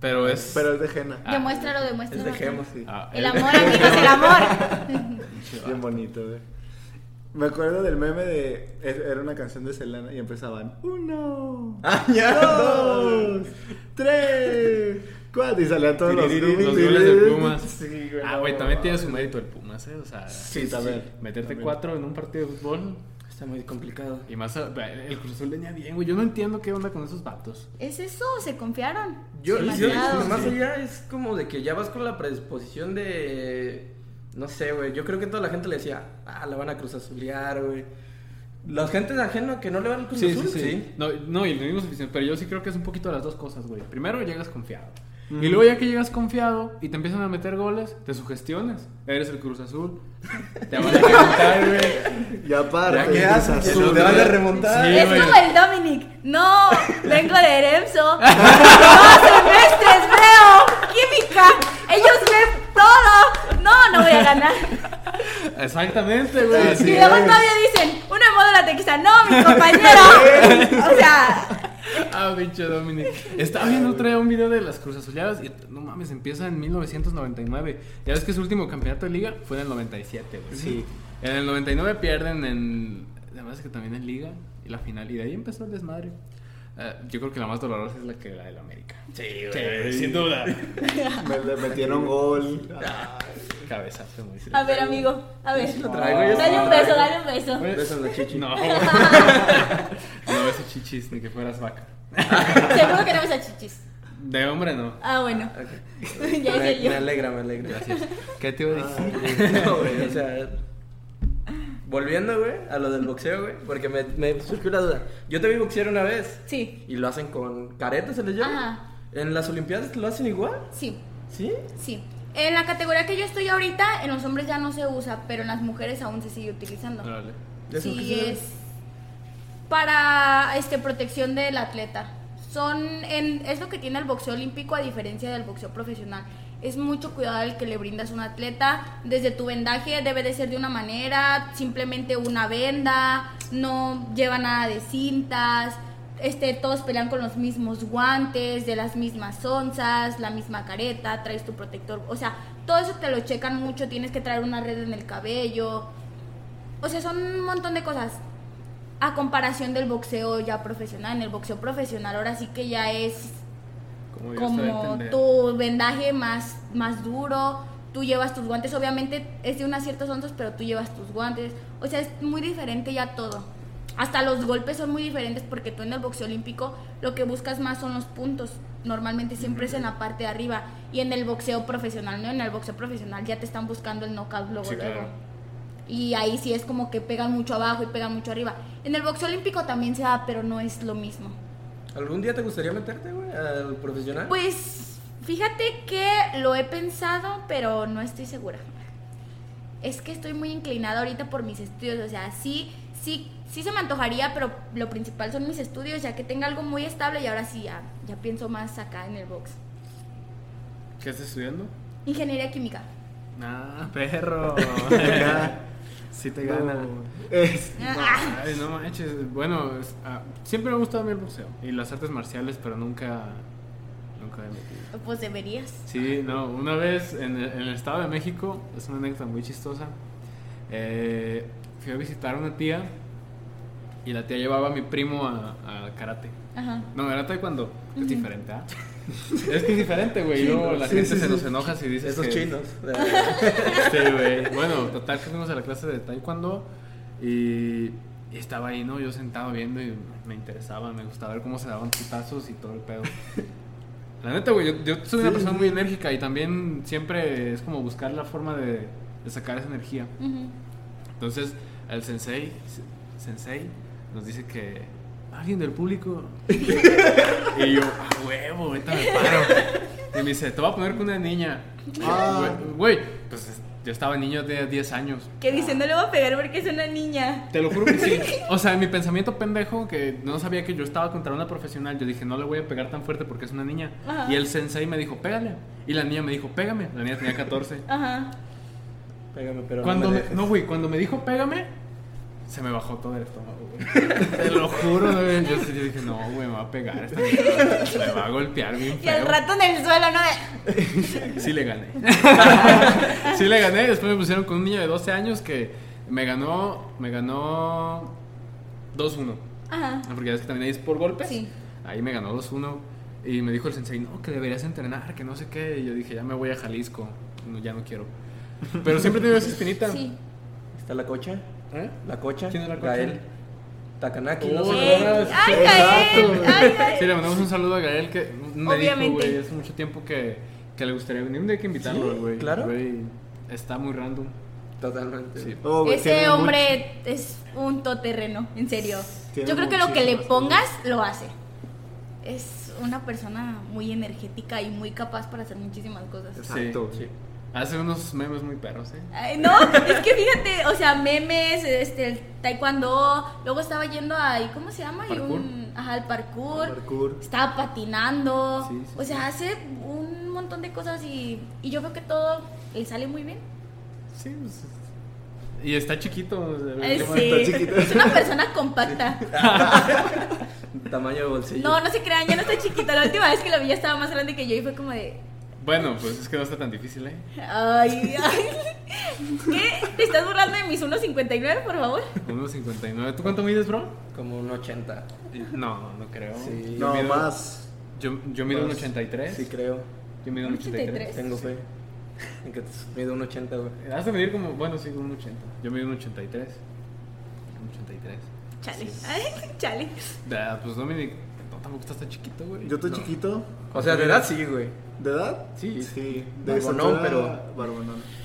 Pero es. Pero es de Jena. Ah. Demuéstralo, Es demuéstralo. de Gemos. Sí. Ah, El amor, amigos, el amor. Bien bonito, güey. Me acuerdo del meme de. es- Era una canción de Selena y empezaban. Uno. Ah, ya. Dos. Tres. Cuatro. Y salían todos los. Los goles del Pumas. Sí, güey. Ah, güey, también tiene su mérito el Pumas, ¿eh? O sea, Sí, también. meterte También. cuatro en un partido de fútbol. Está muy complicado. Y más, el Cruz Azul venía bien, güey. Yo no entiendo qué onda con esos vatos. Es eso, se confiaron. Yo, yo Demasiado. más allá es como de que ya vas con la predisposición de. No sé, güey. Yo creo que toda la gente le decía, ah, la van a cruz azulear, güey. La gente de ajeno que no le van al cruz azul, sí. No, no, y lo mismo suficiente. Pero yo sí creo que es un poquito de las dos cosas, güey. Primero llegas confiado. Y luego ya que llegas confiado y te empiezan a meter goles, te sugestionas. Eres el Cruz Azul. Te van a ejecutar, güey. ¿Ya qué Cruz haces? Te van a remontar. Sí, es güey. como el Dominic. No, vengo de Eremso. Dos semestres veo. Química. Ellos ven todo. No, no voy a ganar. Exactamente, güey. Y luego todavía dicen, uno de modo la tequiza. No, mi compañero. o sea, Ah, pinche Dominic. Estaba viendo otro día un video de las Cruz Azuleadas y no mames, empieza en 1999. Ya ves que su último campeonato de liga fue en el 97, güey. Sí. En el 99 pierden en. Además que también en liga y la final. Y de ahí empezó el desmadre. Eh, yo creo que la más dolorosa es la que la del América. Sí, güey, sin duda. Me le metieron gol. Cabezazo, muy a ver, amigo. A ver. lo traigo, yo sí Dale lo un beso, dale un beso. Besos la chichi. No. no beso chichis ni que fueras vaca. Seguro que no ves a chichis. De hombre no. Ah, bueno. Ok. Ya me, sé yo. me alegra, me alegra. Gracias. ¿Qué te iba a decir? Ah, no, güey, o sea, volviendo, güey, a lo del boxeo, güey, porque me, me surgió la duda. Yo te vi boxear una vez Sí, y lo hacen con caretas, ¿se les llama? Ajá. ¿En las Olimpiadas lo hacen igual? sí, ¿Sí? sí. En la categoría que yo estoy ahorita, en los hombres ya no se usa, pero en las mujeres aún se sigue utilizando. Órale. ¿Eso qué Sí, es para este protección del atleta. Son en, es lo que tiene el boxeo olímpico a diferencia del boxeo profesional. Es mucho cuidado el que le brindas a un atleta. Desde tu vendaje debe de ser de una manera, simplemente una venda, no lleva nada de cintas. Este, todos pelean con los mismos guantes, de las mismas onzas, la misma careta, traes tu protector. O sea, todo eso te lo checan mucho, tienes que traer una red en el cabello. O sea, son un montón de cosas. A comparación del boxeo ya profesional. En el boxeo profesional ahora sí que ya es Como tu vendaje más, más duro. Tú llevas tus guantes, obviamente es de unas ciertas onzas, pero tú llevas tus guantes. O sea, es muy diferente ya todo. Hasta los golpes son muy diferentes porque tú en el boxeo olímpico lo que buscas más son los puntos. Normalmente siempre es en la parte de arriba. Y en el boxeo profesional, ¿no? En el boxeo profesional ya te están buscando el knockout luego, Sí, luego. claro. Y ahí sí es como que pegan mucho abajo y pegan mucho arriba. En el boxeo olímpico también se da, pero no es lo mismo. ¿Algún día te gustaría meterte, güey, al profesional? Pues fíjate que lo he pensado, pero no estoy segura. Es que estoy muy inclinada ahorita por mis estudios, o sea, sí, sí, sí se me antojaría, pero lo principal son mis estudios, ya que tenga algo muy estable y ahora sí ya, ya pienso más acá en el box. ¿Qué estás estudiando? Ingeniería química. Ah, perro. sí te gana. No, es- Ah, Ay, no manches. Bueno, es- ah, siempre me ha gustado a mí el boxeo y las artes marciales, pero nunca. Nunca he metido. pues deberías. Sí, no, una vez en el, en el Estado de México, es una anécdota muy chistosa. eh, fui a visitar a una tía y la tía llevaba a mi primo a, a karate. Ajá. No, era taekwondo. Es diferente, ¿ah? es que es diferente, güey. luego la Sí, gente sí, se sí. nos enoja si dices Esos que- chinos. Sí, güey. Bueno, total que fuimos a la clase de taekwondo y, y estaba ahí, ¿no? Yo sentado viendo y me interesaba, me gustaba ver cómo se daban putazos y todo el pedo. La neta, güey, yo, yo soy una persona sí. muy enérgica y también siempre es como buscar la forma de, de sacar esa energía. Entonces, el sensei, sensei nos dice que alguien del público. y yo, a huevo, ahorita me paro. Y me dice, te voy a poner con una niña. Ah. Güey, pues es- yo estaba niño de 10 años. Que dice, no le voy a pegar porque es una niña. Te lo juro que sí. O sea, en mi pensamiento pendejo, que no sabía que yo estaba contra una profesional, yo dije, no le voy a pegar tan fuerte porque es una niña. Ajá. Y el sensei me dijo, pégale. Y la niña me dijo, pégame. La niña tenía 14. Ajá. Pégame, pero Cuando no me me, dejes. no, güey, cuando me dijo pégame, se me bajó todo el estómago, güey. Te lo juro, güey. Yo, yo dije, no, güey, me va a pegar esta niña. Me va a golpear bien Y al feo. rato en el suelo, ¿no? Sí le gané. sí le gané. Después me pusieron con un niño de 12 años que me ganó, me ganó 2-1. Ajá. Porque ya ves que también hay por golpes. Sí. Ahí me ganó 2-1. Y me dijo el sensei, no, que deberías entrenar, que no sé qué. Y yo dije, ya me voy a Jalisco. No, ya no quiero. Pero siempre he tenido esa espinita. Sí. ¿Está la cocha? ¿Eh? ¿La cocha? ¿Quién es la cocha? Gael. Takanaki, no Oh, sé. ¡Ay, sí, Gael! ¡Ay, Gael! Sí, le mandamos un saludo a Gael que me dijo, Obviamente. güey, hace mucho tiempo que, que le gustaría venir. Un día hay que invitarlo, Sí, güey. claro. Güey, está muy random. Totalmente. Sí. Oh, güey, Ese mucho- hombre es un toterreno, en serio. Tiene Yo creo que lo que le pongas lo hace. Es una persona muy energética y muy capaz para hacer muchísimas cosas. Exacto. Sí. Hace unos memes muy perros, ¿eh? Ay, no, es que fíjate, o sea, memes, este, el taekwondo, luego estaba yendo ahí, ¿cómo se llama? Parkour. un, ajá, el parkour, Parkour. estaba patinando, Sí, sí, o sea, hace un montón de cosas y, y yo creo que todo le sale muy bien. Sí, pues, Y está chiquito. o sea, Ay, qué sí, está chiquito. es una persona compacta. Tamaño de bolsillo. No, no se crean, ya no está chiquita. La última vez que lo vi ya estaba más grande que yo y fue como de. Bueno, pues es que no está tan difícil, ¿eh? Ay, ay. ¿Qué? ¿Te estás burlando de mis 1.59, por favor? 1.59. ¿Tú cuánto mides, bro? Como un 80. No, no creo. Sí. No, mido- más. Yo, yo mido un Más. 83. Sí, creo. Yo mido un 83. 83. Tengo fe. En que mido un 80, güey. Has de medir como, bueno, sí, un 80. Yo mido un 83. Un 83. Chale. Ay, chale. Da, pues Dominic, tampoco estás tan chiquito, güey. Yo estoy No. chiquito. O sea, de edad sí, güey. ¿De edad? Sí. Sí. De Barbonón, estatura, pero- Barbonón.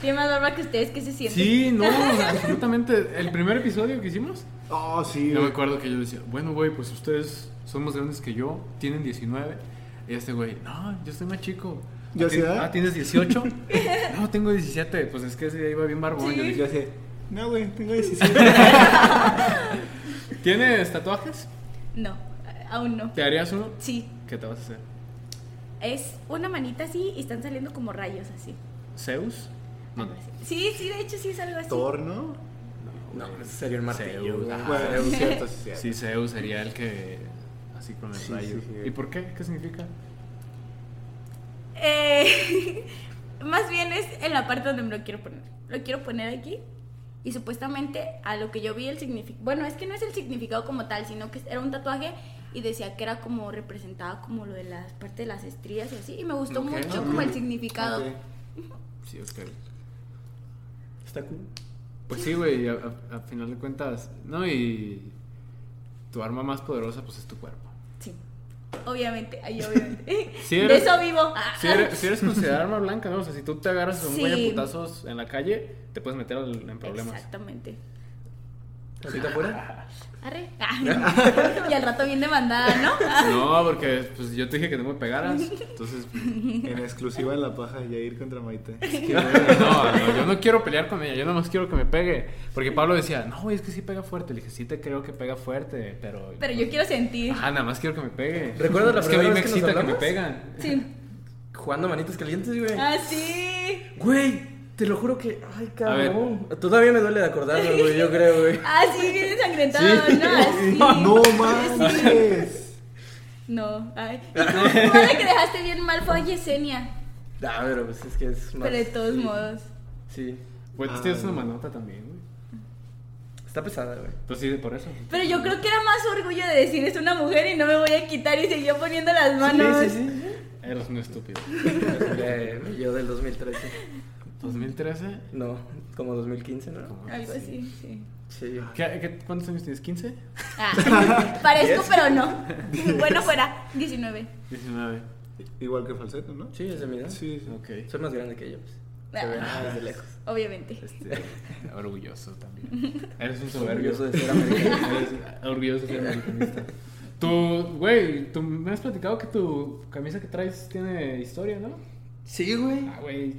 Tiene más barba que ustedes, ¿qué se siente? Sí, no, absolutamente. El primer episodio que hicimimos, Oh, sí. yo me acuerdo que yo decía, bueno, güey, pues ustedes son más grandes que yo, tienen 19. Y este güey, no, yo estoy más chico. Yo "Ah, sí. Ah, ¿tienes 18? no, tengo 17. Pues es que ese día iba bien barbón. Yo Yo dije, así, no, güey, tengo 17. ¿tienes tatuajes? No, aún no. ¿Te harías uno? Sí, ¿Qué te vas a hacer? es una manita así y están saliendo como rayos así. ¿Zeus? No. Sí, sí, de hecho sí es algo así. Thor, ¿no? No, ese sería el martillo. Zeus. Ah, Bueno, Zeus. es cierto, sí, es cierto. Sí, Zeus sería el que. Así con el Sí, rayo. sí, sí. ¿Y por qué? ¿Qué significa? Eh, más bien es en la parte donde me lo quiero poner. Lo quiero poner aquí. Y supuestamente a lo que yo vi el significado. Bueno, es que no es el significado como tal, sino que era un tatuaje y decía que era como representaba como lo de las parte de las estrías y así. Y me gustó Ok. mucho como el significado. Ok. Sí, que. Está cool. Pues sí, güey, a, a- a final de cuentas. No, y. Tu arma más poderosa, pues es tu cuerpo. Sí. Obviamente, ahí obviamente. Sí de eso vivo. Si eres, si eres considerada arma blanca, ¿no? O sea, si tú te agarras a un Sí. güey a putazos en la calle, te puedes meter en problemas. Exactamente. ¿Ahorita afuera? Arre. Ah. y al rato bien demandada, ¿no? Ah. No, porque pues yo te dije que no me pegaras. Entonces, En exclusiva en la paja, Yair contra Maite. que, güey, no, no, yo no quiero pelear con ella, yo nomás quiero que me pegue. Porque Pablo decía, no, güey, es que sí pega fuerte. Le dije, sí te creo que pega fuerte, pero. Pero yo quiero sentir. Ajá, nada más quiero que me pegue. ¿Recuerdas la es que a mí me que excita que me pegan. Sí. Jugando manitas calientes, güey. Ah, sí. Güey, te lo juro que. Ay, cabrón. Todavía me duele de acordarme, güey, yo creo, güey. Ah, sí, bien ensangrentado, Sí. ¿no? Así. ¡No mames! No, ay. Y tú, tú la que dejaste bien mal fue a Yesenia. Ah, pero pues es que es más. Pero de todos modos. Sí. Pues Ah. tienes una manota también, güey. Está pesada, güey. Pues sí, por eso. Pero yo creo que era más orgullo de decir es una mujer y no me voy a quitar y seguía poniendo las manos. Sí, sí, sí. Eres un estúpido. Eh, yo del 2013. 2013. No, como 2015, ¿no? Algo así, sí. Sí. ¿Qué, qué, cuántos años tienes? ¿15? Ah, parezco, pero no. Bueno, fuera, 19. 19. Igual que falseto, ¿no? Sí, es de mi edad. Sí, sí. Ok. Soy más grande que ella, pues. Se ve Ah, desde lejos. Obviamente. Este, orgulloso también. Eres un soberbio. Orgulloso de ser americano. Eres orgulloso de ser americanista. Tu, güey, tú me has platicado que tu camisa que traes tiene historia, ¿no? Sí, güey. Ah, güey.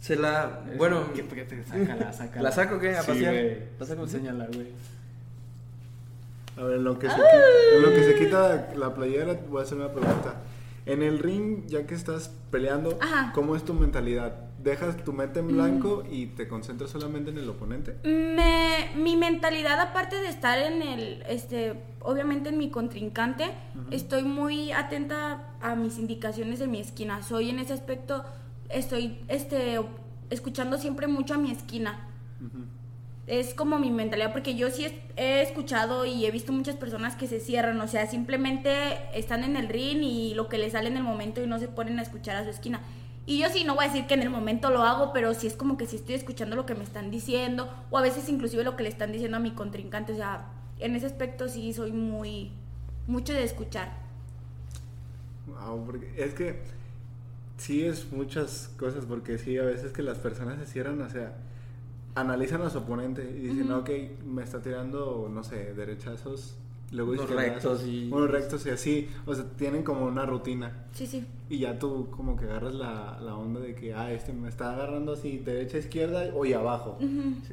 Se la. es- Bueno. ¿qué- qué te- sácala, sácala. ¿La saco qué? ¿A Sí, pasear? güey. ¿La saco? Enséñala, güey. A ver, en lo que se, qui- en lo que se quita la playera, voy a hacer una pregunta. En el ring, ya que estás peleando, Ajá. ¿cómo es tu mentalidad? ¿Dejas tu mente en blanco y te concentras solamente en el oponente? Me, mi mentalidad, aparte de estar en el, este, obviamente en mi contrincante, estoy muy atenta a mis indicaciones de mi esquina. Soy en ese aspecto, estoy, este, escuchando siempre mucho a mi esquina. Es como mi mentalidad, porque yo sí he escuchado y he visto muchas personas que se cierran, o sea, simplemente están en el ring y lo que les sale en el momento y no se ponen a escuchar a su esquina. Y yo sí, no voy a decir que en el momento lo hago, pero sí es como que sí estoy escuchando lo que me están diciendo, o a veces inclusive lo que le están diciendo a mi contrincante, o sea, en ese aspecto sí soy muy, mucho de escuchar. Ah, porque es que sí es muchas cosas, porque sí, a veces que las personas se cierran, o sea, analizan a su oponente y dicen, Ujú. ok, me está tirando, no sé, derechazos, luego Unos rectos y- Unos rectos y así, o sea, tienen como una rutina. Sí, sí. Y ya tú como que agarras la, la onda de que, ah, este me está agarrando así, derecha, izquierda o y abajo.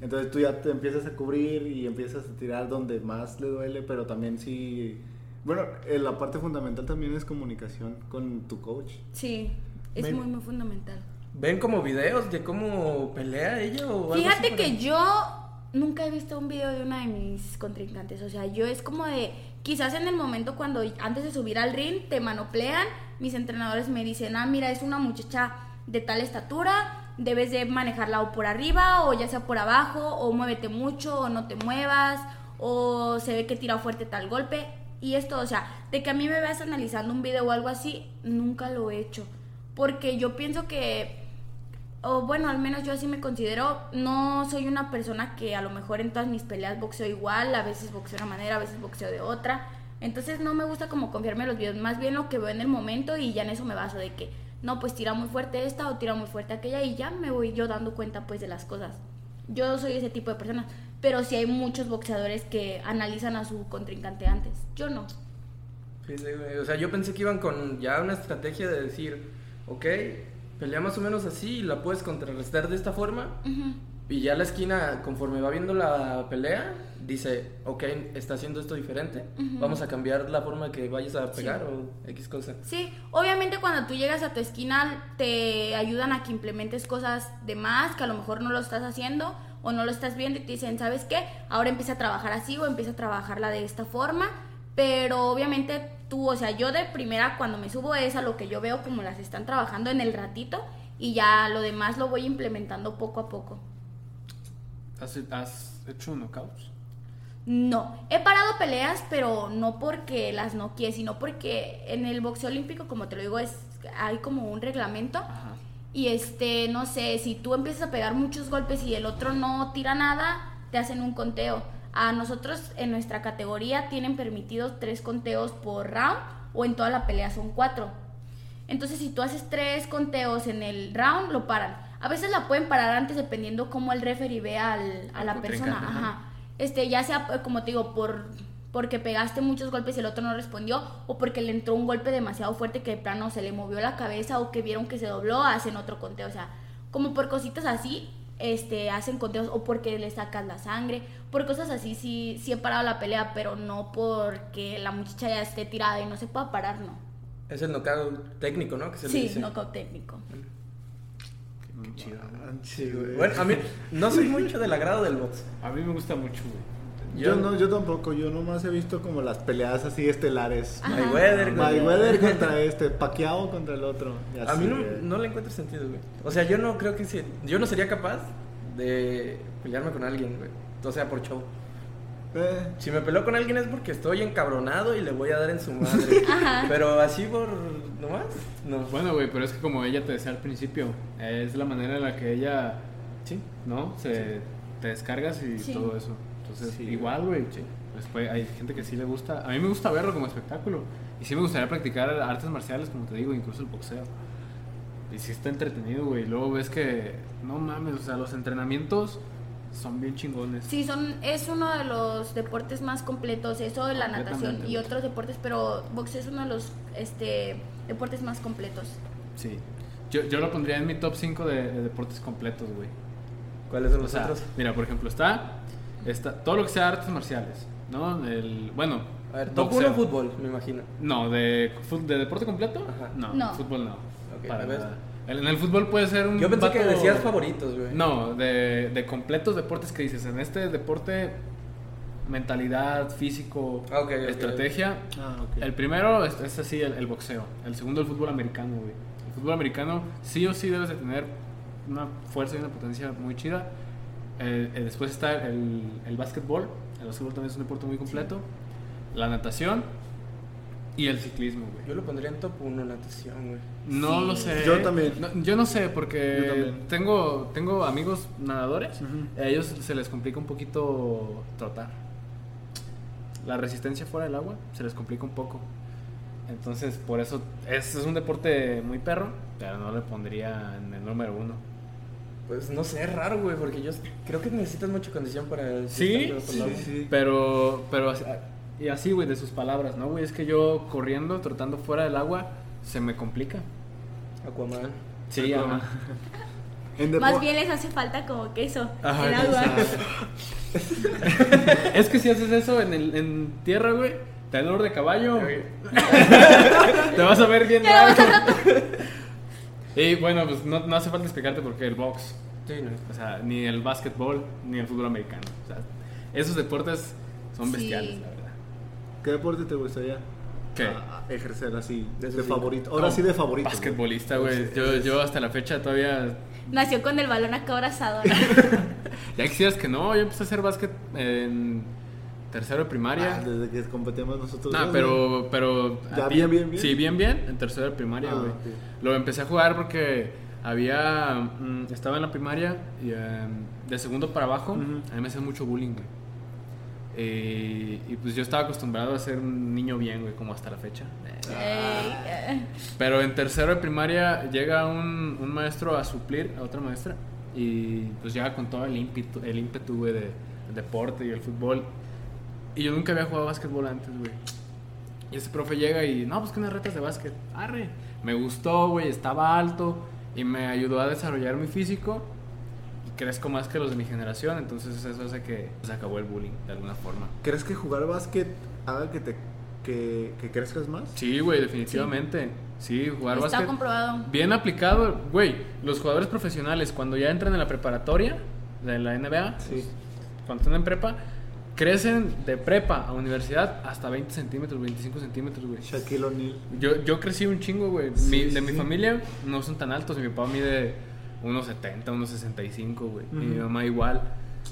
Entonces tú ya te empiezas a cubrir y empiezas a tirar donde más le duele, pero también sí... Bueno, eh, la parte fundamental también es comunicación con tu coach. Sí, es muy, muy fundamental. ¿Ven como videos de cómo pelea ella o algo así Fíjate para- que yo nunca he visto un video de una de mis contrincantes. O sea, yo es como de. Quizás en el momento cuando antes de subir al ring te manoplean, mis entrenadores me dicen: Ah, mira, es una muchacha de tal estatura, debes de manejarla o por arriba o ya sea por abajo, o muévete mucho o no te muevas, o se ve que tira fuerte tal golpe. Y esto, o sea, de que a mí me veas analizando un video o algo así, nunca lo he hecho. Porque yo pienso que o bueno, al menos yo así me considero, no soy una persona que a lo mejor en todas mis peleas boxeo igual, a veces boxeo de una manera, a veces boxeo de otra. Entonces no me gusta como confiarme en los videos, más bien lo que veo en el momento y ya en eso me baso de que, no, pues tira muy fuerte esta o tira muy fuerte aquella y ya me voy yo dando cuenta pues de las cosas. Yo soy ese tipo de persona, pero sí hay muchos boxeadores que analizan a su contrincante antes. Yo no. O sea, yo pensé que iban con ya una estrategia de decir, ok, pelea más o menos así y la puedes contrarrestar de esta forma. Y ya la esquina, conforme va viendo la pelea, dice, ok, está haciendo esto diferente. Vamos a cambiar la forma que vayas a pegar Sí. o X cosa. Sí, obviamente cuando tú llegas a tu esquina te ayudan a que implementes cosas de más que a lo mejor no lo estás haciendo o no lo estás viendo y te dicen, ¿sabes qué? Ahora empieza a trabajar así o empieza a trabajarla de esta forma. Pero obviamente tú, o sea, yo de primera cuando me subo es a lo que yo veo como las están trabajando en el ratito y ya lo demás lo voy implementando poco a poco. ¿Has, has hecho knockouts? No, he parado peleas, pero no porque las noquie, sino porque en el boxeo olímpico, como te lo digo, es hay como un reglamento Ajá. y este, no sé, si tú empiezas a pegar muchos golpes y el otro no tira nada, te hacen un conteo. A nosotros en nuestra categoría tienen permitidos tres conteos por round o en toda la pelea son cuatro. Entonces, si tú haces tres conteos en el round, lo paran. A veces la pueden parar antes dependiendo cómo el referee vea al- a la persona. Ajá. Este, ya sea, como te digo, por porque pegaste muchos golpes y el otro no respondió, o porque le entró un golpe demasiado fuerte que de plano se le movió la cabeza, o que vieron que se dobló, hacen otro conteo. O sea, como por cositas así, este, hacen conteos, o porque le sacas la sangre, por cosas así sí, sí he parado la pelea, pero no porque la muchacha ya esté tirada y no se pueda parar, no. Es el knockout técnico, ¿no? Que se le Sí, dice. knockout técnico. Qué chido. Bueno, a mí no soy mucho del agrado del box. A mí me gusta mucho, güey. Yo, no, yo tampoco, yo nomás he visto como las peleas así estelares. Mayweather. contra- Mayweather contra este, Pacquiao contra el otro. y A mí no, le encuentro sentido, güey. O sea, yo no creo que se- yo no sería capaz de pelearme con alguien, güey. O sea, por show. Eh, Si me peleo con alguien es porque estoy encabronado y le voy a dar en su madre. Ajá. Pero así por nomás, no. Bueno, güey, pero es que como ella te decía al principio, es la manera en la que ella, Sí. ¿no? Se, Te descargas y Sí. todo eso. Entonces, Sí. igual, güey. Después hay gente que sí le gusta. A mí me gusta verlo como espectáculo. Y sí me gustaría practicar artes marciales, como te digo, incluso el boxeo. Y sí está entretenido, güey. Y Luego ves que, no mames, o sea, los entrenamientos son bien chingones. Sí, son, es uno de los deportes más completos, eso de la natación y otros deportes, pero boxeo es uno de los este, deportes más completos. Sí. Yo, yo lo pondría en mi top 5 de, de deportes completos, güey. ¿Cuáles son O los sea, otros? mira, por ejemplo, está, está todo lo que sea artes marciales, ¿no? El, bueno, A ver, top boxeo. 1 fútbol, me imagino. No, de, de deporte completo, Ajá. no, No. fútbol no. Para nada. En el fútbol puede ser un Yo pensé que decías favoritos, güey. No, de, de completos deportes que dices, en este deporte mentalidad, físico, Ah, estrategia. Ah. El primero es, es así, el, el boxeo. El segundo, el fútbol americano, güey. El fútbol americano sí o sí debes de tener una fuerza y una potencia muy chida. Eh, eh, después está el, el básquetbol. El básquetbol también es un deporte muy completo. La natación y el ciclismo, güey. Yo lo pondría en top 1 natación, güey. No Sí. lo sé. Yo también. No, yo no sé, porque tengo, tengo amigos nadadores. A ellos se les complica un poquito trotar. La resistencia fuera del agua se les complica un poco. Entonces, por eso es, es un deporte muy perro, pero no le pondría en el número uno. Pues no sé, es raro, güey, porque yo creo que necesitas mucha condición para... ¿Sí? Sí, sí. Pero, pero así- y así, güey, de sus palabras, ¿no, güey? Es que yo corriendo, trotando fuera del agua, se me complica. Aquaman. Sí, Aquaman. Más bien les hace falta como queso Ajá, en agua. Es que si haces eso en, el, en tierra, güey, te da dolor de caballo. te vas a ver bien raro. Y bueno, pues no, no hace falta explicarte porque el box, Sí, no. o sea, ni el básquetbol, ni el fútbol americano. O sea, esos deportes son Sí. bestiales, la verdad. ¿Qué deporte te gustaría ¿Qué? ejercer así? De favorito. Ahora sí de favorito. Basquetbolista, güey. Yo, yo hasta la fecha todavía. Nació con el balón acá abrazado. Ya quisieras que no, yo empecé a hacer básquet en tercero de primaria. Ah, desde que competimos nosotros. Nah, dos, pero, pero... Ya a bien, bien, bien. Sí, bien, bien, en tercero de primaria, Ah, güey. Lo empecé a jugar porque había. mm, estaba en la primaria y em, de segundo para abajo, a mí me hacían mucho bullying, güey. Eh, y pues yo estaba acostumbrado a ser un niño bien, güey, como hasta la fecha. Eh. Pero en tercero de primaria llega un, un maestro a suplir a otra maestra y pues llega con todo el ímpetu, el ímpetu güey, de, del deporte y el fútbol. Y yo nunca había jugado básquetbol antes, güey. Y ese profe llega y, no, pues que unas retas de básquet. Arre. Me gustó, güey, estaba alto y me ayudó a desarrollar mi físico y crezco más que los de mi generación. Entonces eso hace que se acabó el bullying de alguna forma. ¿Crees que jugar básquet haga que te que, que crezcas más? Sí, güey, definitivamente. Sí, jugar Está básquet. comprobado. Bien aplicado, güey. Los jugadores profesionales, cuando ya entran en la preparatoria de la NBA, Sí. cuando están en prepa, crecen de prepa a universidad hasta 20 centímetros, 25 centímetros, güey. Shaquille O'Neal. Yo, yo crecí un chingo, güey. Sí, Mi- sí, de mi sí. familia no son tan altos. Mi papá mide 1,70, 1,65, güey. Y mi Ujú. mamá igual.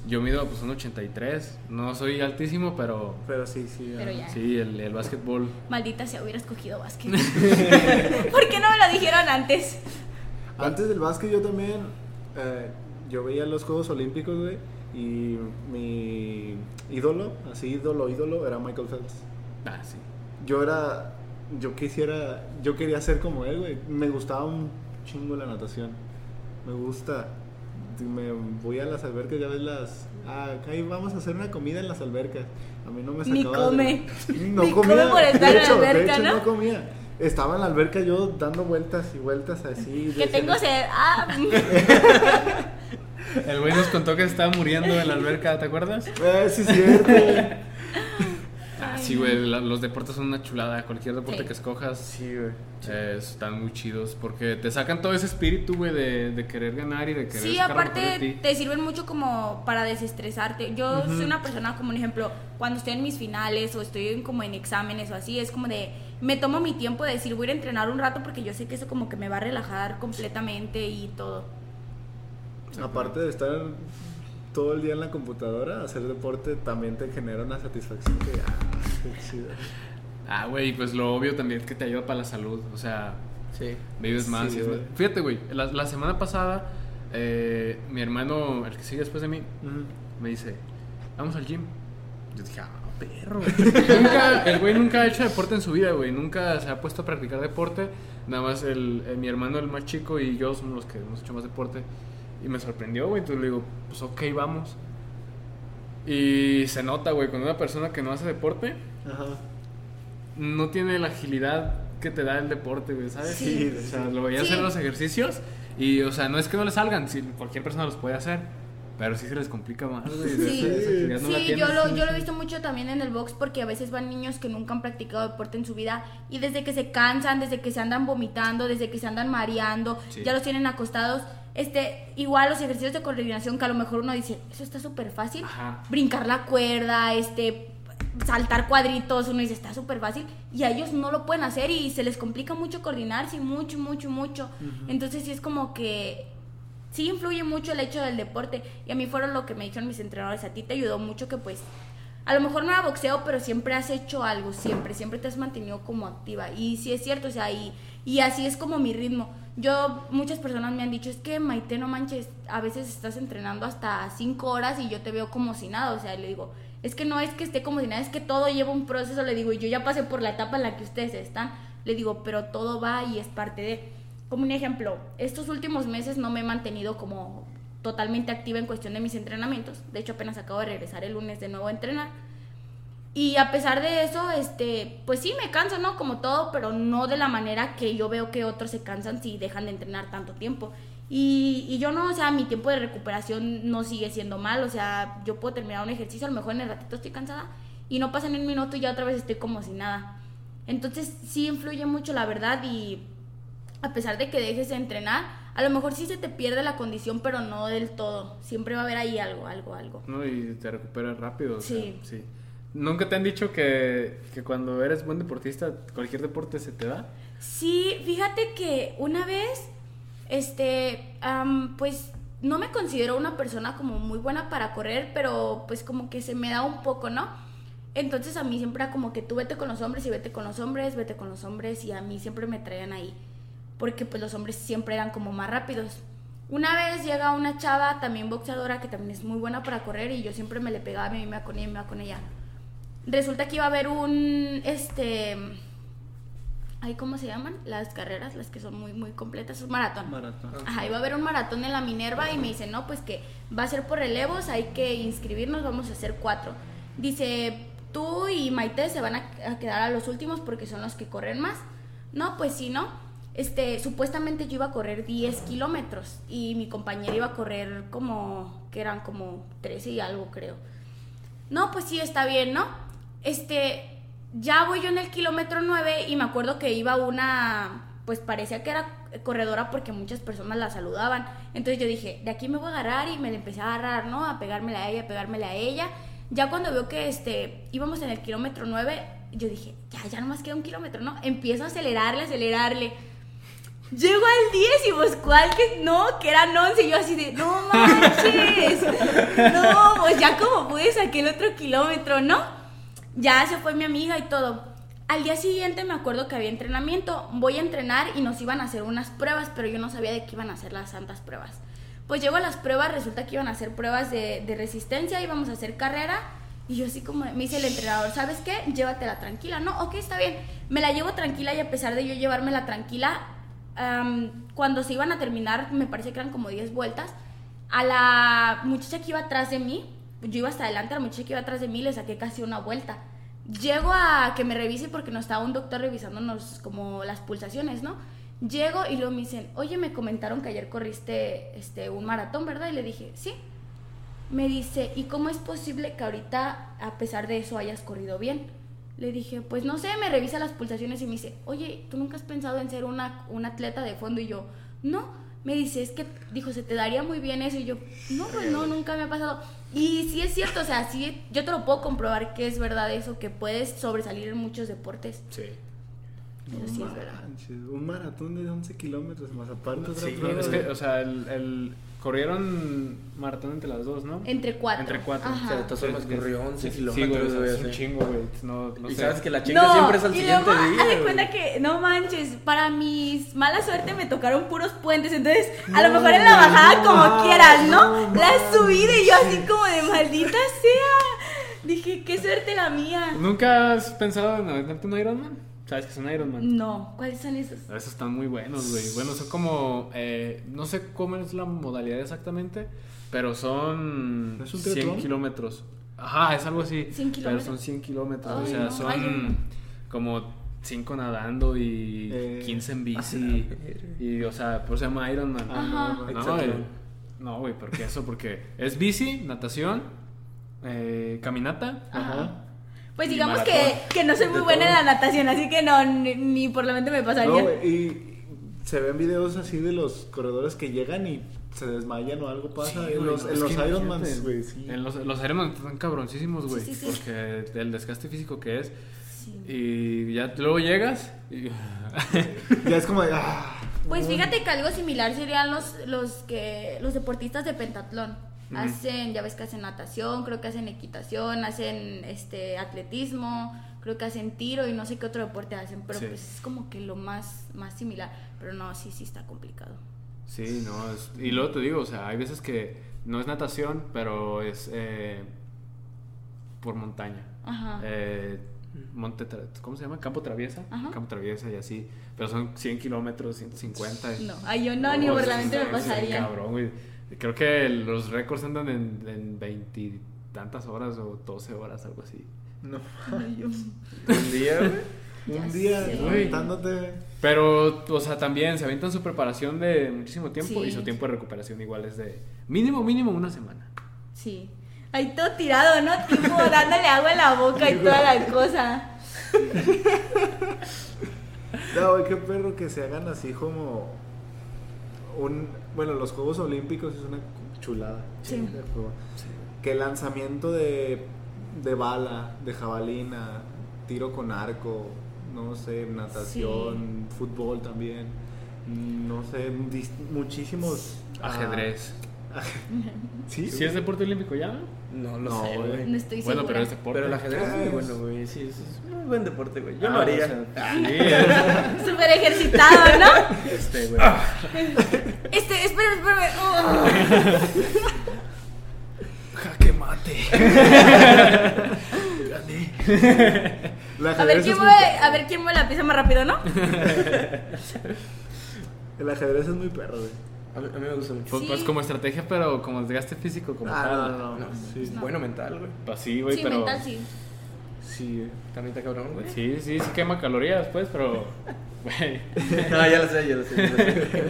Yo mido pues 1,83. No soy altísimo, pero... Pero sí, sí. Pero ya. Sí, el, el básquetbol. Maldita sea, hubiera escogido básquet. ¿Por qué no me lo dijeron antes? Antes del básquet yo también, eh, yo veía los Juegos Olímpicos, güey, y mi ídolo, así ídolo, ídolo, era Michael Phelps. Ah, sí. Yo era, yo quisiera, yo quería ser como él, güey. Me gustaba un chingo la natación. Me gusta. Me voy a las albercas, ya ves las... Ah, acá ahí vamos a hacer una comida en las albercas. A mí no me Ni sacaba de- come. No Ni comía. come por estar de en la hecho, de alberca, hecho, ¿no? comía. Estaba en la alberca yo dando vueltas y vueltas así. Que tengo sed. Ah, El güey nos contó que estaba muriendo en la alberca, ¿te acuerdas? Eh, sí, es cierto. Ah, sí, güey, los deportes son una chulada. Cualquier deporte Sí. que escojas Sí, güey. eh, están muy chidos porque te sacan todo ese espíritu, güey, de, de querer ganar y de querer Sí, de aparte ti. te sirven mucho como para desestresarte. Yo soy una persona como un ejemplo, cuando estoy en mis finales o estoy en, como en exámenes o así, es como de me tomo mi tiempo de decir voy a ir a entrenar un rato porque yo sé que eso como que me va a relajar completamente y todo. Aparte de estar todo el día en la computadora, hacer deporte también te genera una satisfacción que, ah, qué chido. Ah, güey, pues lo obvio también es que te ayuda para la salud. O sea, Sí. vives más. Sí, y es güey. más- Fíjate, güey, la, la semana pasada, eh, mi hermano, el que sigue después de mí, me dice, vamos al gym. Yo dije, ah, perro. Nunca- el güey nunca ha hecho deporte en su vida, güey. Nunca se ha puesto a practicar deporte. Nada más el, eh, mi hermano, el más chico, y yo somos los que hemos hecho más deporte. Y me sorprendió, güey. Entonces le digo, pues ok, vamos. Y se nota, güey, cuando una persona que no hace deporte Ajá. no tiene la agilidad que te da el deporte, güey, ¿sabes? Sí, o sea, sí. lo veía Sí. hacer los ejercicios y, o sea, no es que no le salgan, si cualquier persona los puede hacer, pero sí se les complica más. Sí, no la Sí, tienen. yo lo, yo lo he visto mucho también en el box porque a veces van niños que nunca han practicado deporte en su vida y desde que se cansan, desde que se andan vomitando, desde que se andan mareando, Sí. ya los tienen acostados. Este, igual los ejercicios de coordinación que a lo mejor uno dice, eso está súper fácil. Ajá. Brincar la cuerda, este, saltar cuadritos, uno dice, está súper fácil. Y a ellos no lo pueden hacer y se les complica mucho coordinarse, mucho, mucho, mucho. Entonces sí es como que sí influye mucho el hecho del deporte. Y a mí fueron lo que me dijeron mis entrenadores. A ti te ayudó mucho que pues, a lo mejor no era boxeo, pero siempre has hecho algo, siempre, siempre te has mantenido como activa. Y sí es cierto, o sea, y, y así es como mi ritmo. Yo, muchas personas me han dicho, es que Maite, no manches, a veces estás entrenando hasta cinco horas y yo te veo como si nada. O sea, le digo, es que no es que esté como si nada, es que todo lleva un proceso, le digo, y yo ya pasé por la etapa en la que ustedes están. Le digo, pero todo va y es parte de como un ejemplo, estos últimos meses no me he mantenido como totalmente activa en cuestión de mis entrenamientos. De hecho, apenas acabo de regresar el lunes de nuevo a entrenar. Y a pesar de eso, este, pues sí me canso, ¿no? Como todo, pero no de la manera que yo veo que otros se cansan si dejan de entrenar tanto tiempo. Y, y yo no, o sea, mi tiempo de recuperación no sigue siendo mal, o sea, yo puedo terminar un ejercicio, a lo mejor en el ratito estoy cansada y no pasa ni un minuto y ya otra vez estoy como si nada. Entonces sí influye mucho la verdad y a pesar de que dejes de entrenar, a lo mejor sí se te pierde la condición, pero no del todo. Siempre va a haber ahí algo, algo, algo. ¿no? Y te recuperas rápido. o sea, Sí. sí. ¿Nunca te han dicho que, que cuando eres buen deportista, cualquier deporte se te da? Sí, fíjate que una vez, este, am, pues no me considero una persona como muy buena para correr, pero pues como que se me da un poco, ¿no? Entonces a mí siempre era como que tú vete con los hombres y vete con los hombres, vete con los hombres y a mí siempre me traían ahí. Porque pues los hombres siempre eran como más rápidos. Una vez llega una chava, también boxeadora, que también es muy buena para correr y yo siempre me le pegaba, me iba con ella, me iba con ella. Resulta que iba a haber un, este, ay, ¿cómo se llaman? Las carreras, las que son muy, muy completas, un maratón. Maratón. Ajá, iba a haber un maratón en la Minerva y me dice, no, pues que va a ser por relevos, hay que inscribirnos, vamos a hacer cuatro. Dice, tú y Maite se van a, a quedar a los últimos porque son los que corren más. No, pues sí, ¿no? Este, supuestamente yo iba a correr 10 kilómetros y mi compañera iba a correr como, que eran como 13 y algo creo. No, pues sí, está bien, ¿no? Este, ya voy yo en el kilómetro 9 y me acuerdo que iba una, pues parecía que era corredora porque muchas personas la saludaban. Entonces yo dije, de aquí me voy a agarrar y me la empecé a agarrar, ¿no? A pegármela a ella, a pegármela a ella. Ya cuando veo que este, íbamos en el kilómetro 9, yo dije, ya, ya nomás queda un kilómetro, ¿no? Empiezo a acelerarle, acelerarle. Llego al 10 y pues cuál que no, que eran 11 y yo así de, no manches, no, pues ya como pude saqué el otro kilómetro, ¿no? Ya se fue mi amiga y todo. Al día siguiente me acuerdo que había entrenamiento, voy a entrenar y nos iban a hacer unas pruebas, pero yo no sabía de qué iban a hacer las santas pruebas. Pues llego a las pruebas, resulta que iban a hacer pruebas de, de resistencia, íbamos a hacer carrera y yo así como me dice el entrenador, ¿sabes qué? Llévatela tranquila, ¿no? Ok, está bien. Me la llevo tranquila y a pesar de yo llevármela tranquila, am, cuando se iban a terminar, me parece que eran como 10 vueltas, a la muchacha que iba atrás de mí, yo iba hasta adelante, a la muchacha que iba atrás de mí le saqué casi una vuelta. Llego a que me revise porque no estaba un doctor revisándonos como las pulsaciones, ¿no? Llego y luego me dicen, oye, me comentaron que ayer corriste este, un maratón, ¿verdad? Y le dije, sí. Me dice, ¿y cómo es posible que ahorita, a pesar de eso, hayas corrido bien? Le dije, pues no sé, me revisa las pulsaciones y me dice, oye, ¿tú nunca has pensado en ser una, un atleta de fondo? Y yo, no. Me dice, es que, dijo, se te daría muy bien eso. Y yo, no, pues no, nunca me ha pasado. Y sí es cierto, o sea, sí, yo te lo puedo comprobar que es verdad eso, que puedes sobresalir en muchos deportes. Sí. Eso sí es verdad. un maratón de 11 kilómetros más aparte Sí, prueba. es que, o sea, el, el- corrieron maratón entre las dos, ¿no? Entre cuatro. Entre cuatro. Ajá. O sea, de todas formas corrió 11 Sí, kilómetros, sea, güey, es un chingo, güey. No, no y sé. sabes que la chinga siempre es al siguiente luego, día. haz de güey. cuenta que, no manches, para mis mala suerte me tocaron puros puentes, entonces a lo mejor en la bajada como quieras, ¿no? la subida y yo así como de maldita sea. Dije, qué suerte la mía. ¿Nunca has pensado en aventarte un Ironman? ¿Sabes que es un Ironman? No, ¿cuáles son esos? Esos están muy buenos, güey. Bueno, son como. eh, no sé cómo es la modalidad exactamente, pero son. ¿Es un 100 triatlón? kilómetros. Ajá, es algo así. 100 Pero son 100 kilómetros. Ay, o sea, no, son ay, no. como 5 nadando y Eh, 15 en bici. verga. Y, o sea, por eso se llama Ironman. Ajá. No, Exatlón. el- no, güey, porque eso, porque es bici, natación, eh, caminata. Ajá. Pues digamos que, que no soy muy buena en la natación, así que no, ni, ni por la mente me No, pasaría. güey, y se ven videos así de los corredores que llegan y se desmayan o algo pasa Sí, en los, no, en los Ironmans, güey, sí. En los, los Ironman están cabroncísimos, güey. Sí, sí, sí. Porque el desgaste físico que es. Sí. Y ya luego llegas y... Ya es como de, ah, Pues fíjate que algo similar serían los, los que los deportistas de pentatlón. Hacen, ya ves que hacen natación, creo que hacen equitación, hacen este atletismo, creo que hacen tiro y no sé qué otro deporte hacen, pero Sí. pues es como que lo más, más similar. Pero no, sí, sí está complicado. Sí, no, es- y luego te digo, o sea, hay veces que no es natación, pero es eh, por montaña. Ajá. Eh, monte, ¿cómo se llama? Campo traviesa. Ajá. Campo traviesa y así. Pero son 100 kilómetros, 150. No, ay, yo no, ni Oh, por la mente me pasaría. Cabrón, güey. Creo que los récords andan en, en 20 tantas horas o 12 horas, algo así. no. Un día, güey. Un día sé. levantándote. Pero, o sea, también se avientan su preparación de muchísimo tiempo Sí. y su tiempo de recuperación igual es de mínimo, mínimo una semana. Sí. Ahí todo tirado, ¿no? Tipo dándole agua en la boca y toda la cosa. No, güey, qué perro que se hagan así como un... Bueno, los Juegos Olímpicos es una chulada. Sí. Que el lanzamiento de, de bala, de jabalina, tiro con arco, no sé, natación, fútbol también, no sé, muchísimos... ah, Ajedrez. Sí, ¿Sí es deporte olímpico ya? No lo No, sé, güey. güey. No estoy Bueno, segura. pero es deporte. Pero el ajedrez es muy Es- bueno, güey. Sí, es, muy buen deporte, güey. Yo Ah, lo haría. o sea, sí, es- Súper ejercitado, ¿no? este, güey. Este, espera, espérame. Oh. Jaque mate. A ver, quién mueve, a ver quién mueve la pieza más rápido, ¿no? el ajedrez es muy perro, güey. A mí, a mí me gusta mucho. Pues, Sí. pues como estrategia, pero como desgaste físico, como Ah, tal. no, no, No, no. Sí, bueno mental, güey. Pues sí, güey, Sí, pero. mental sí. sí, güey. También está cabrón, güey. Sí, sí, sí quema calorías, pues, pero. Güey. No, ya lo sé, ya lo sé. ya lo sé.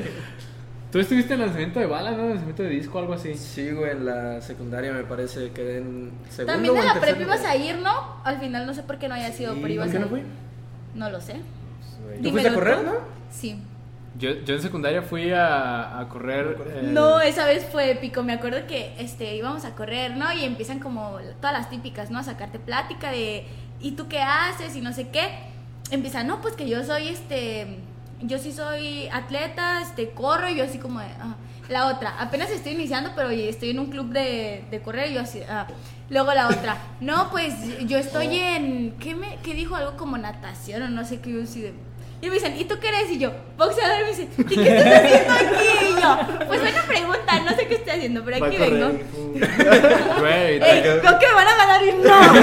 Tú estuviste en el lanzamiento de bala, ¿no? Lanzamiento de disco, algo así. Sí, güey, en la secundaria me parece que en segundo También en la prepa ibas a ir, ¿no? Al final no sé por qué no haya sido, Sí, pero ibas ¿por qué a no ir. fui? No lo sé. Güey. ¿Tú fuiste a correr, no? Sí. Yo, yo en secundaria fui a, a correr. eh, No, esa vez fue épico. Me acuerdo que este íbamos a correr, ¿no? Y empiezan como todas las típicas, ¿no? A sacarte plática de ¿y tú qué haces? y no sé qué. Empiezan, no, pues que yo soy este yo sí soy atleta, este corro y yo así como de, ah. la otra, apenas estoy iniciando, pero estoy en un club de, de correr y yo así, ah. Luego la otra, no, pues yo estoy Oh. en ¿qué me qué dijo algo como natación o no sé qué yo así de y me dicen, ¿y tú qué eres? Y yo, boxeador. Y me dicen, ¿y qué estás haciendo aquí? Y yo, pues buena pregunta, no sé qué estoy haciendo, pero Va a aquí vengo. Güey, Ey, creo que me van a ganar y no.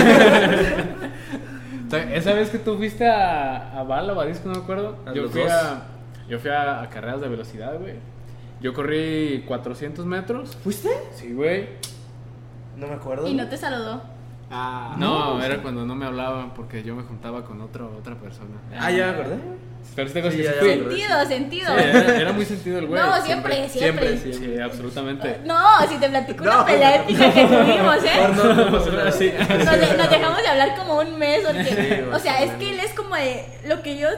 Esa vez que tú fuiste a, a Bala o a Disco, no me acuerdo. Yo fui a, yo fui a, a carreras de velocidad, güey. Yo corrí 400 metros. ¿Fuiste? Sí, güey. No me acuerdo. Y no te saludó. Ah, No, era cuando no me hablaban porque yo me juntaba con otra otra persona. Ah, ya me acordé. Pero sí tengo que. Sentido, sentido. Sí, era, era muy sentido el güey. no, siempre, siempre. siempre, Sí, absolutamente. No, si te platico una No. pelea épica que tuvimos, ¿eh? No. Nos, nos dejamos de hablar como un mes porque, Sí, o sea, es que él es como de lo que yo,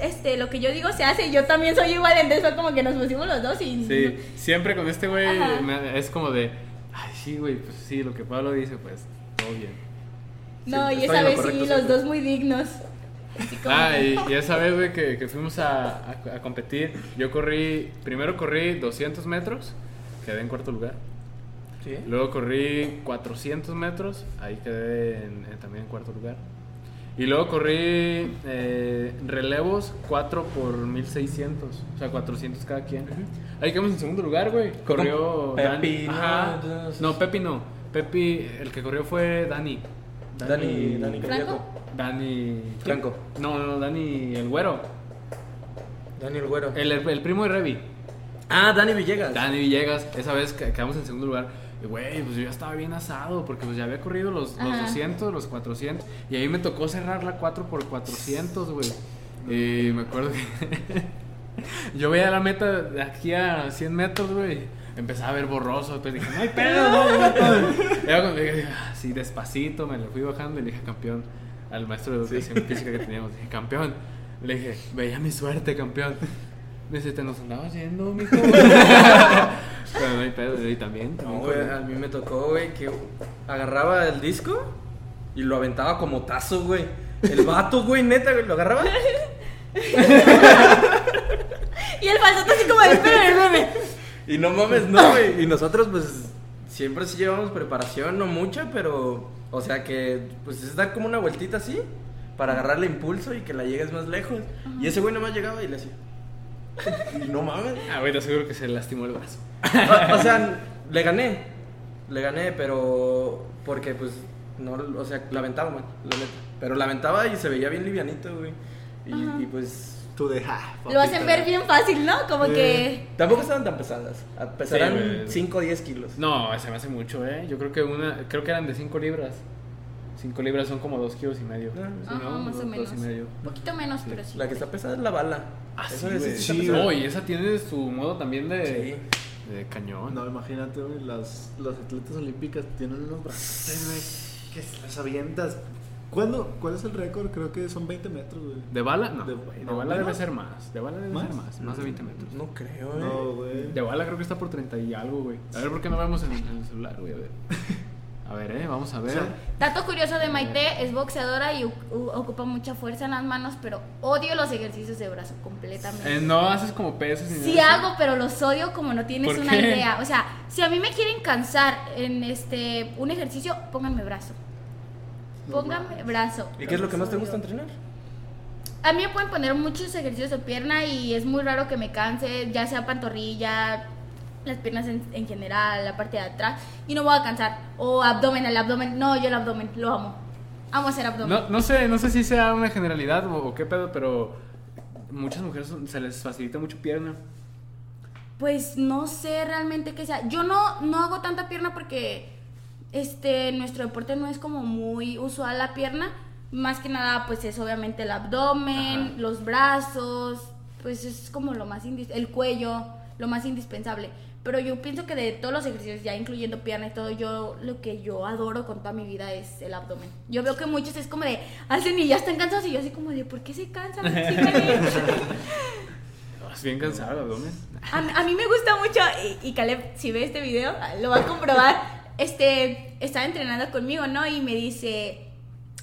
este, lo que yo digo se hace y yo también soy igual, entonces fue como que nos pusimos los dos y Sí, siempre con este güey me- es como de, ay, sí, güey, pues sí, lo que Pablo dice, pues todo bien. no, y esa vez sí, los siempre. dos muy dignos. Ah, y, y esa vez, güey, que, que fuimos a, a- a competir, yo corrí, primero corrí 200 metros, quedé en cuarto lugar. Sí. Luego corrí 400 metros, ahí quedé en- en- también en cuarto lugar. Y luego corrí eh, relevos 4 por 1600, o sea, 400 cada quien. Ahí quedamos en segundo lugar, güey. Corrió Pepi, Dani. ¿no? No, Pepi no. Pepi, el que corrió fue Dani. Dani, Dani ¿Franco? Cardíaco. Dani. Franco. No, no, Dani el güero. Daniel Güero. El, el primo de Revi. Ah, Dani Villegas. Dani Villegas, esa vez que quedamos en segundo lugar. Y güey, pues yo ya estaba bien asado porque pues ya había corrido los, los Ajá. 200, los 400. Y ahí me tocó cerrar la 4 por 400, güey. Y me acuerdo que yo veía la meta de aquí a 100 metros, güey. Empezaba a ver borroso, pues dije, no hay pedo, no, no puedo". Y dije, así despacito, me le fui bajando y le dije, campeón, al maestro de educación física que teníamos, dije, campeón. Le dije, veía mi suerte, campeón. Me dice, te nos andabas yendo, mijo. Pero no hay pedo, y también, No, güey, a mí me tocó, güey, que agarraba el disco y lo aventaba como tazo, güey. El vato, güey, neta, güey, lo agarraba. Y el falso así como de espera el meme. Y no mames, no, güey. Y nosotros, pues, siempre sí llevamos preparación, no mucha, pero, o sea que, pues, es dar como una vueltita así para agarrarle impulso y que la llegues más lejos. Y ese güey nomás llegaba y le hacía. Y no mames. Ah, güey, te aseguro que se lastimó el brazo. O, o sea, le gané. Le gané, pero. Porque, pues. No, o sea, la aventaba, man, la neta. Pero la aventaba y se veía bien livianito, güey. Y, y, pues. Tú de ja, Lo hacen ver bien fácil, ¿no? Como que Tampoco estaban tan pesadas. Sí, Pesarán güey. 5 o 10 kilos. No, se me hace mucho, ¿eh? Yo creo que una, creo que eran de 5 libras. 5 libras son como 2 kilos y medio. Ah, Sí, Ajá, más o menos. Dos y medio. un poquito menos, pero sí. La que está pesada es la bala. Ah, Eso sí, es- Sí. No, y esa tiene su modo también de, Sí. de cañón. No, imagínate, güey, las, las atletas olímpicas tienen unos brazos, güey, que se las avientas. ¿Cuándo? ¿Cuál es el récord? Creo que son 20 metros, güey. ¿De bala? No. De- De, no, bala debe ser más. De bala debe ¿Más? ser más. Más de 20 metros. No creo, eh. No, güey. De bala creo que está por 30 y algo, güey. A ver por qué no vemos en, en el celular, güey. A ver. A ver, eh, vamos a ver. Dato curioso de Maite, es boxeadora y ocupa mucha fuerza en las manos, pero odio los ejercicios de brazo completamente. Eh, no haces como pesos ni Sí nada. hago, pero los odio como no tienes ¿Por una qué? idea. O sea, si a mí me quieren cansar en este un ejercicio, pónganme brazo. Pónganme brazo. ¿Y qué es lo que más te gusta entrenar? A mí me pueden poner muchos ejercicios de pierna y es muy raro que me canse, ya sea pantorrilla, las piernas en, en general, la parte de atrás, y no voy a cansar. O abdomen, el abdomen. No, yo el abdomen, lo amo. Amo hacer abdomen. No, no sé, no sé si sea una generalidad o, o qué pedo, pero muchas mujeres son- se les facilita mucho pierna. Pues no sé realmente qué sea. Yo no, no hago tanta pierna porque este nuestro deporte no es como muy usual la pierna. Más que nada, pues es obviamente el abdomen, Ajá. los brazos, pues es como lo más el cuello, lo más indispensable. Pero yo pienso que de todos los ejercicios, ya incluyendo pierna y todo, yo lo que yo adoro con toda mi vida es el abdomen. Yo veo que muchos es como de, hacen y ya están cansados y yo así como de, ¿por qué se cansan? Síganle". Es bien cansado el abdomen. A, a mí me gusta mucho, y, y Caleb, si ve este video, lo va a comprobar. Este, estaba entrenando conmigo, ¿no? Y me dice,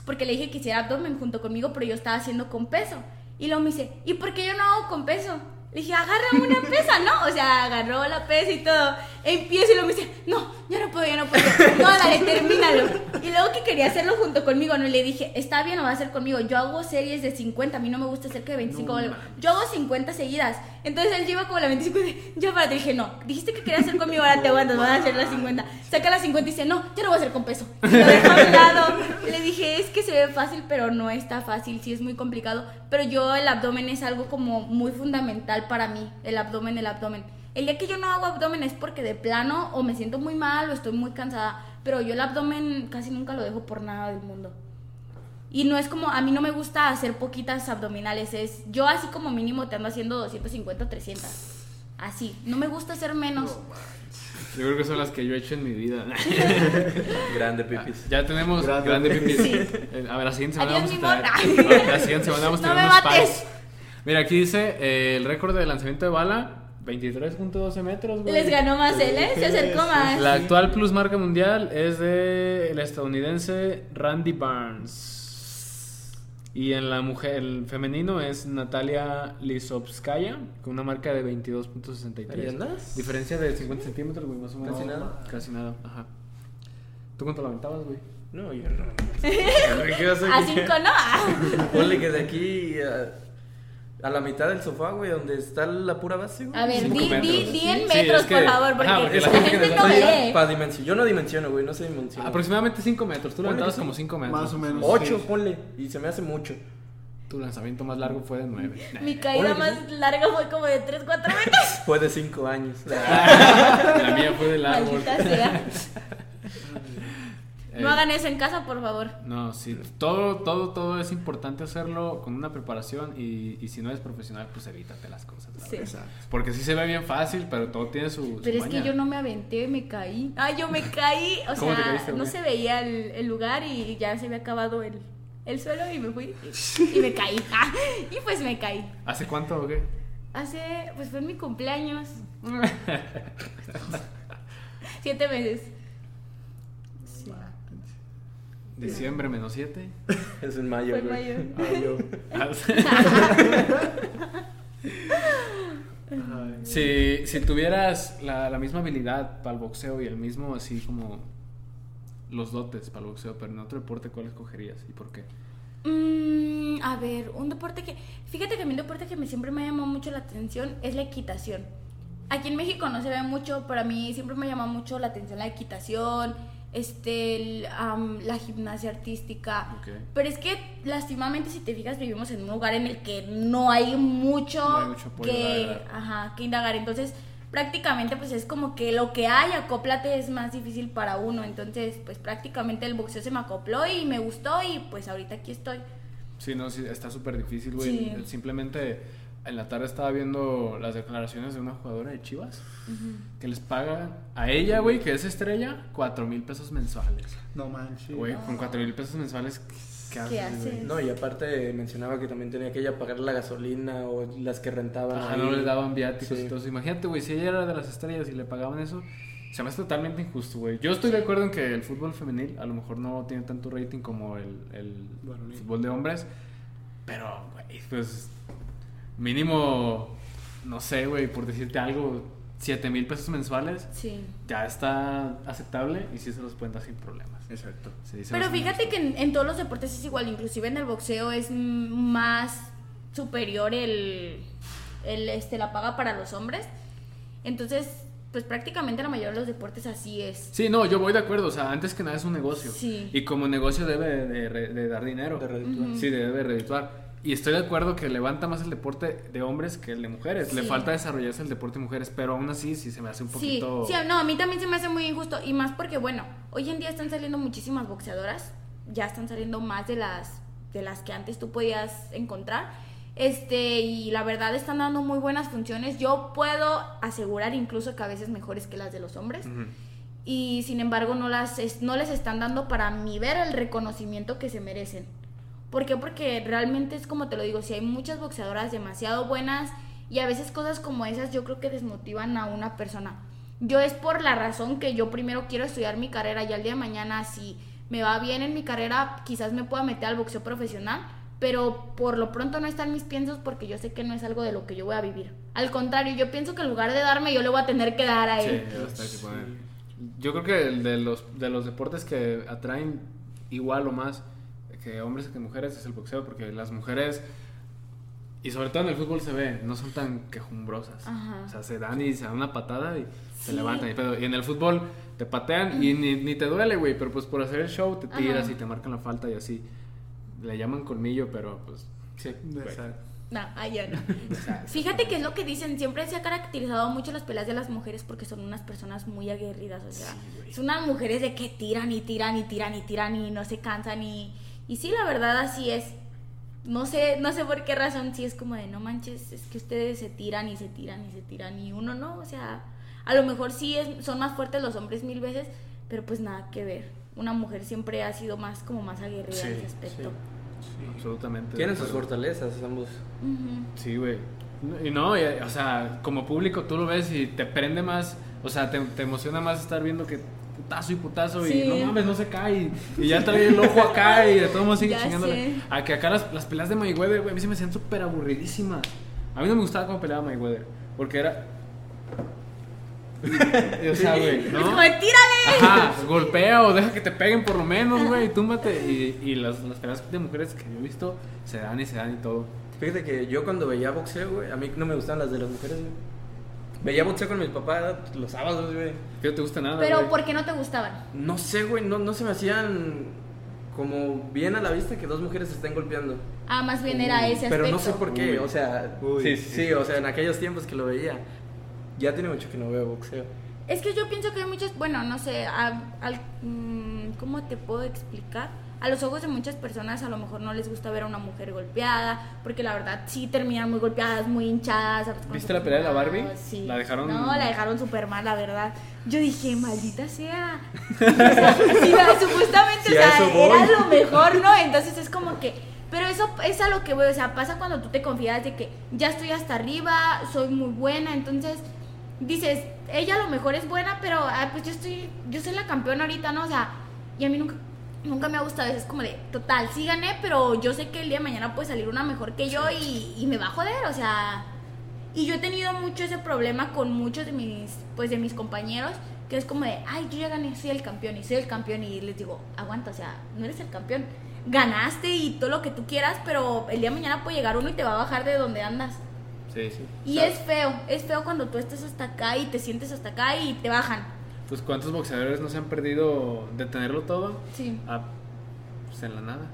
porque le dije que hiciera abdomen junto conmigo, pero yo estaba haciendo con peso. Y luego me dice, ¿y por qué yo no hago con peso? Le dije, agarra una pesa, ¿no? O sea, agarró la pesa y todo. Empiezo y luego me dice, no, ya no puedo, ya no puedo. No, dale, termínalo. Y luego que quería hacerlo junto conmigo, ¿no? Y le dije, está bien, lo va a hacer conmigo. Yo hago series de 50, a mí no me gusta hacer que de 25. No yo hago 50 seguidas. Entonces él lleva como la 25 y dice, ya para, te dije, no, dijiste que querías hacer conmigo, ahora te aguantas, van a hacer las 50. Saca las 50 y dice, no, ya no voy a hacer con peso. Lo deja a un lado. Le dije, es que se ve fácil, pero no está fácil, sí es muy complicado. Pero yo el abdomen es algo como muy fundamental para mí, el abdomen, el abdomen. El día que yo no hago abdomen es porque de plano o me siento muy mal o estoy muy cansada, pero yo el abdomen casi nunca lo dejo por nada del mundo. Y no es como, a mí no me gusta hacer poquitas abdominales, es yo así como mínimo te ando haciendo 250 o 300. Así, no me gusta hacer menos. Yo creo que son las que yo he hecho en mi vida. Grande, Pipis. Ya tenemos Grande. grande pipis. Sí. Eh, A ver, la siguiente semana Adiós, vamos a amor. traer. La siguiente semana vamos a No tener me unos pies. Mira, aquí dice eh, el récord de lanzamiento de bala: 23.12 metros, güey. Les ganó más él, ¿eh? Se acercó más. La actual plus marca mundial es de el estadounidense Randy Barnes. Y en la mujer, el femenino es Natalia Lisovskaya, con una marca de Ahí 22.63. andas. Diferencia de 50 centímetros, güey, más o menos. Casi nada. Casi nada, ajá. ¿Tú cuánto la aventabas, güey? No, yo no. ¿Qué vas A 5 no. Ponle que de aquí a, a la mitad del sofá, güey, donde está la pura base, güey. A ver, Cinco di, di, metros. di en Sí, metros, es que- por favor, porque, ajá, porque la gente, gente que no lee. Para dimensión. Yo no dimensiono, güey, no sé dimensionar. Aproximadamente 5 metros. Tú levantabas sí. como 5 metros. Más o menos. Ocho, Sí. ponle. Y se me hace mucho. Tu lanzamiento más largo fue de 9. Mi caída más larga fue como de 3, 4 metros. Fue de cinco años. La mía fue del árbol. Maldita sea. Eh, No hagan eso en casa, por favor. No, sí, todo, todo, todo es importante hacerlo con una preparación y, y si no eres profesional, pues evítate las cosas. la Sí. verdad. Porque sí se ve bien fácil, pero todo tiene su. su Pero es que yo no me aventé, me caí. Ay, yo me caí. O ¿Cómo te sea, caíste, no se veía el, el lugar y ya se había acabado el, el suelo y me fui y, y me caí. Ah, y pues me caí. ¿Hace cuánto o qué? Hace, pues fue en mi cumpleaños. Siete meses. Diciembre menos 7. Es en mayo, Fue en mayo. si, si tuvieras la, la misma habilidad para el boxeo y el mismo así como los dotes para el boxeo, pero en otro deporte, ¿cuál escogerías y por qué? Mm, a ver, un deporte que. Fíjate que a mí un deporte que me, siempre me ha llamado mucho la atención es la equitación. Aquí en México no se ve mucho, pero a mí siempre me llama mucho la atención la equitación, este, el, am, la gimnasia artística. Ok. Pero es que, lastimamente, si te fijas, vivimos en un lugar en el que no hay mucho, No hay mucho que, verdad. ajá, que indagar. Entonces, prácticamente, pues es como que lo que hay, acóplate, es más difícil para uno. Entonces, pues prácticamente el boxeo se me acopló y me gustó y pues ahorita aquí estoy. Sí, no, sí, está súper difícil, güey. Sí. Simplemente en la tarde estaba viendo las declaraciones de una jugadora de Chivas que les paga a ella, güey, que es estrella, cuatro mil pesos mensuales. No manches. Güey, con cuatro mil pesos mensuales, ¿qué haces? ¿Qué haces? No, y aparte mencionaba que también tenía que ella pagar la gasolina o las que rentaban. Ajá, ahí. no les daban viáticos Sí. y todo eso. Imagínate, güey, si ella era de las estrellas y le pagaban eso, Se me hace totalmente injusto, güey. Yo estoy de acuerdo en que el fútbol femenil a lo mejor no tiene tanto rating como el, el fútbol de hombres. Pero, güey, pues mínimo, no sé, güey, por decirte algo, 7 mil pesos mensuales Sí. ya está aceptable y sí se los pueden dar sin problemas. Exacto. Sí, Pero fíjate que en, en todos los deportes es igual, inclusive en el boxeo es más superior el, el este la paga para los hombres. Entonces, pues prácticamente la mayoría de los deportes así es. Sí, no, yo voy de acuerdo. O sea, antes que nada es un negocio. Sí. Y como negocio debe de, de de dar dinero. De redituar. Sí, debe redituar. Y estoy de acuerdo que levanta más el deporte de hombres que el de mujeres. Le Sí. falta desarrollarse el deporte de mujeres, pero aún así sí se me hace un Sí, poquito... sí, no, a mí también se me hace muy injusto y más porque bueno, hoy en día están saliendo muchísimas boxeadoras, ya están saliendo más de las de las que antes tú podías encontrar. Este, y la verdad están dando muy buenas funciones. Yo puedo asegurar incluso que a veces mejores que las de los hombres. Y sin embargo no las no les están dando para mi ver el reconocimiento que se merecen. ¿Por qué? Porque realmente es como te lo digo, si hay muchas boxeadoras demasiado buenas y a veces cosas como esas yo creo que desmotivan a una persona. Yo es por la razón que yo primero quiero estudiar mi carrera y al día de mañana si me va bien en mi carrera quizás me pueda meter al boxeo profesional, pero por lo pronto no está en mis piensos porque yo sé que no es algo de lo que yo voy a vivir. Al contrario, yo pienso que en lugar de darme yo le voy a tener que dar a Sí, él. poner. Yo creo que de los, de los deportes que atraen igual o más que hombres que mujeres es el boxeo, porque las mujeres, y sobre todo en el fútbol se ve, no son tan quejumbrosas. Ajá. O sea, se dan y se dan una patada y se levantan. Y, pedo. y en el fútbol te patean y ni, ni te duele, güey, pero pues por hacer el show te tiras Ajá. y te marcan la falta y así. Le llaman colmillo, pero pues... Sí. Exacto. No, ay, yo no. Fíjate que es lo que dicen, siempre se ha caracterizado mucho las peleas de las mujeres porque son unas personas muy aguerridas, o sea, son unas mujeres de que tiran y tiran y tiran y tiran y no se cansan y, y sí, la verdad así es. No sé, no sé por qué razón, sí es como de no manches, es que ustedes se tiran y se tiran y se tiran y uno no, o sea, a lo mejor sí es, son más fuertes los hombres mil veces, pero pues nada que ver. Una mujer siempre ha sido más como más aguerrida Sí, en ese aspecto. Absolutamente. Tienen sus fortalezas ambos. Sí, güey. Y no, y, o sea, como público tú lo ves y te prende más, o sea, te, te emociona más estar viendo que putazo y putazo Sí. y no mames, no se cae y, y ya trae el ojo acá y de todo modo sigue chingándole. A que acá las, las peleas de Mayweather, güey, a mí se me hacían súper aburridísimas. A mí no me gustaba cómo peleaba Mayweather, porque era... Y, o sea, güey, Es ¿no? como de tírale. Ajá, golpea o deja que te peguen por lo menos, güey, túmbate. Y, y las, las peleas de mujeres que yo he visto se dan y se dan y todo. Fíjate que yo cuando veía boxeo, güey, a mí no me gustaban las de las mujeres, güey. Veía boxeo con mis papás los sábados, güey. Que no te gusta nada, Pero güey. ¿por qué no te gustaban? No sé, güey, no, no se me hacían como bien a la vista que dos mujeres se estén golpeando. Ah, más bien era ese Pero aspecto. no sé por qué, Uy. o sea, Uy. sí, sí, o sea, en aquellos tiempos que lo veía. Ya tiene mucho que no veo boxeo. Es que yo pienso que hay muchas, bueno, no sé, al- mm, ¿cómo te puedo explicar? A los ojos de muchas personas a lo mejor no les gusta ver a una mujer golpeada, porque la verdad sí terminan muy golpeadas, muy hinchadas. ¿Viste la pelea de la Barbie? Sí. La dejaron- No, la dejaron súper mal, la verdad. Yo dije, maldita sea. Sí, supuestamente, Sí, o sea, era lo mejor, ¿no? Entonces es como que... Pero eso es a lo que voy, o sea, pasa cuando tú te confías de que ya estoy hasta arriba, soy muy buena, entonces dices, ella a lo mejor es buena, pero ah, pues yo estoy, yo soy la campeona ahorita, ¿no? O sea, y a mí nunca, nunca me ha gustado, es como de, total, sí gané, pero yo sé que el día de mañana puede salir una mejor que yo y, y me va a joder, o sea, y yo he tenido mucho ese problema con muchos de mis, pues de mis compañeros, que es como de, ay, yo ya gané, soy el campeón y soy el campeón y les digo, aguanta, o sea, no eres el campeón. Ganaste y todo lo que tú quieras, pero el día de mañana puede llegar uno y te va a bajar de donde andas. Sí, sí. Y es feo, es feo cuando tú estás hasta acá y te sientes hasta acá y te bajan. Pues cuántos boxeadores no se han perdido de tenerlo todo Sí. a, pues en la nada.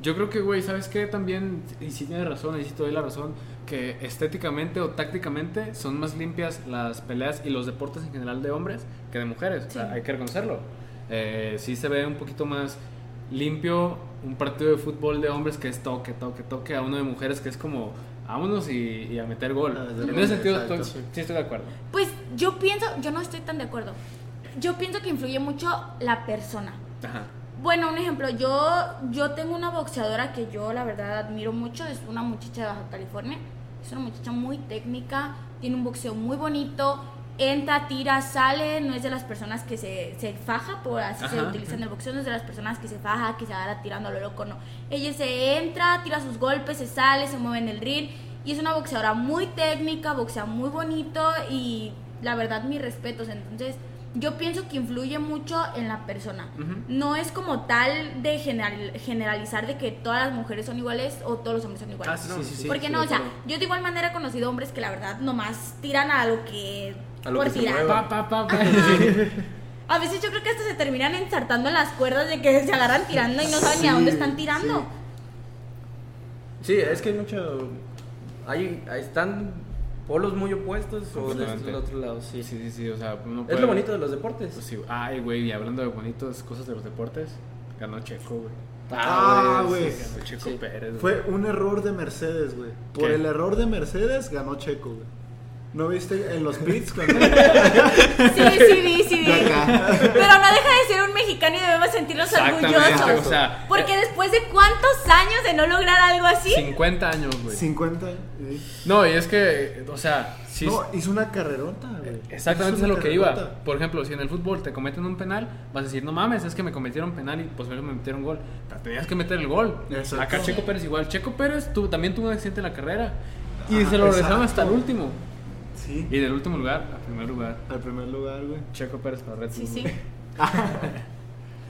Yo creo que, güey, ¿sabes qué? También, y sí tienes razón, y sí te doy la razón, que estéticamente o tácticamente son más limpias las peleas y los deportes en general de hombres que de mujeres. O sea, Sí. hay que reconocerlo. Eh, sí se ve un poquito más limpio un partido de fútbol de hombres que es toque, toque, toque, a uno de mujeres que es como, vámonos y, y a meter gol. Ah, en ese sentido, estoy- sí estoy de acuerdo. Pues yo pienso, yo no estoy tan de acuerdo. Yo pienso que influye mucho la persona. Ajá. Bueno, un ejemplo, yo, yo tengo una boxeadora que yo la verdad admiro mucho, es una muchacha de Baja California, es una muchacha muy técnica, tiene un boxeo muy bonito, entra, tira, sale, no es de las personas que se, se faja, por así se utiliza en el boxeo, no es de las personas que se faja, que se agarra tirando a lo loco, no. Ella se entra, tira sus golpes, se sale, se mueve en el ring y es una boxeadora muy técnica, boxea muy bonito y la verdad mis respetos, entonces yo pienso que influye mucho en la persona. No es como tal de general- generalizar de que todas las mujeres son iguales o todos los hombres son iguales. Ah, sí, sí, sí, sí. Porque sí, no, o sea, yo de igual manera he conocido hombres que la verdad nomás tiran a lo que... A lo por que tirar. mueva. Pa, pa, pa, pa. A veces yo creo que hasta se terminan ensartando en las cuerdas de que se agarran tirando y no saben ni a dónde están tirando. Sí, es que hay mucho. Hay, ahí están polos muy opuestos o desde Completamente. el otro lado, sí. Sí, sí, sí, o sea, uno Es lo bonito de los deportes. Pues sí, ay, güey, y hablando de bonitas cosas de los deportes, ganó Checo, güey. Ah, güey. Sí, ganó Checo Sí. Pérez. güey. Fue un error de Mercedes, güey. Por ¿Qué? el error de Mercedes ganó Checo, güey. ¿No viste en los pits cuando Sí, sí, vi, sí, vi. Pero no deja de ser un mexicano y debemos sentirnos Exactamente, orgullosos. o sea, Porque eh, después de cuántos años de no lograr algo así, 50 años, güey. 50? sí. No, y es que, o sea. No, hizo una carrerota, güey. Exactamente Hizo es a lo que iba. Por ejemplo, si en el fútbol te cometen un penal, vas a decir, no mames, es que me cometieron penal y pues me metieron gol. Pero tenías que meter el gol. Exacto. Acá Checo Pérez igual. Checo Pérez tuvo- también tuvo un accidente en la carrera. Y se lo regresaron exacto. hasta el último. Sí. Y del último lugar, al primer lugar, Al primer lugar, güey. Checo Pérez para Red sí, Bull. sí.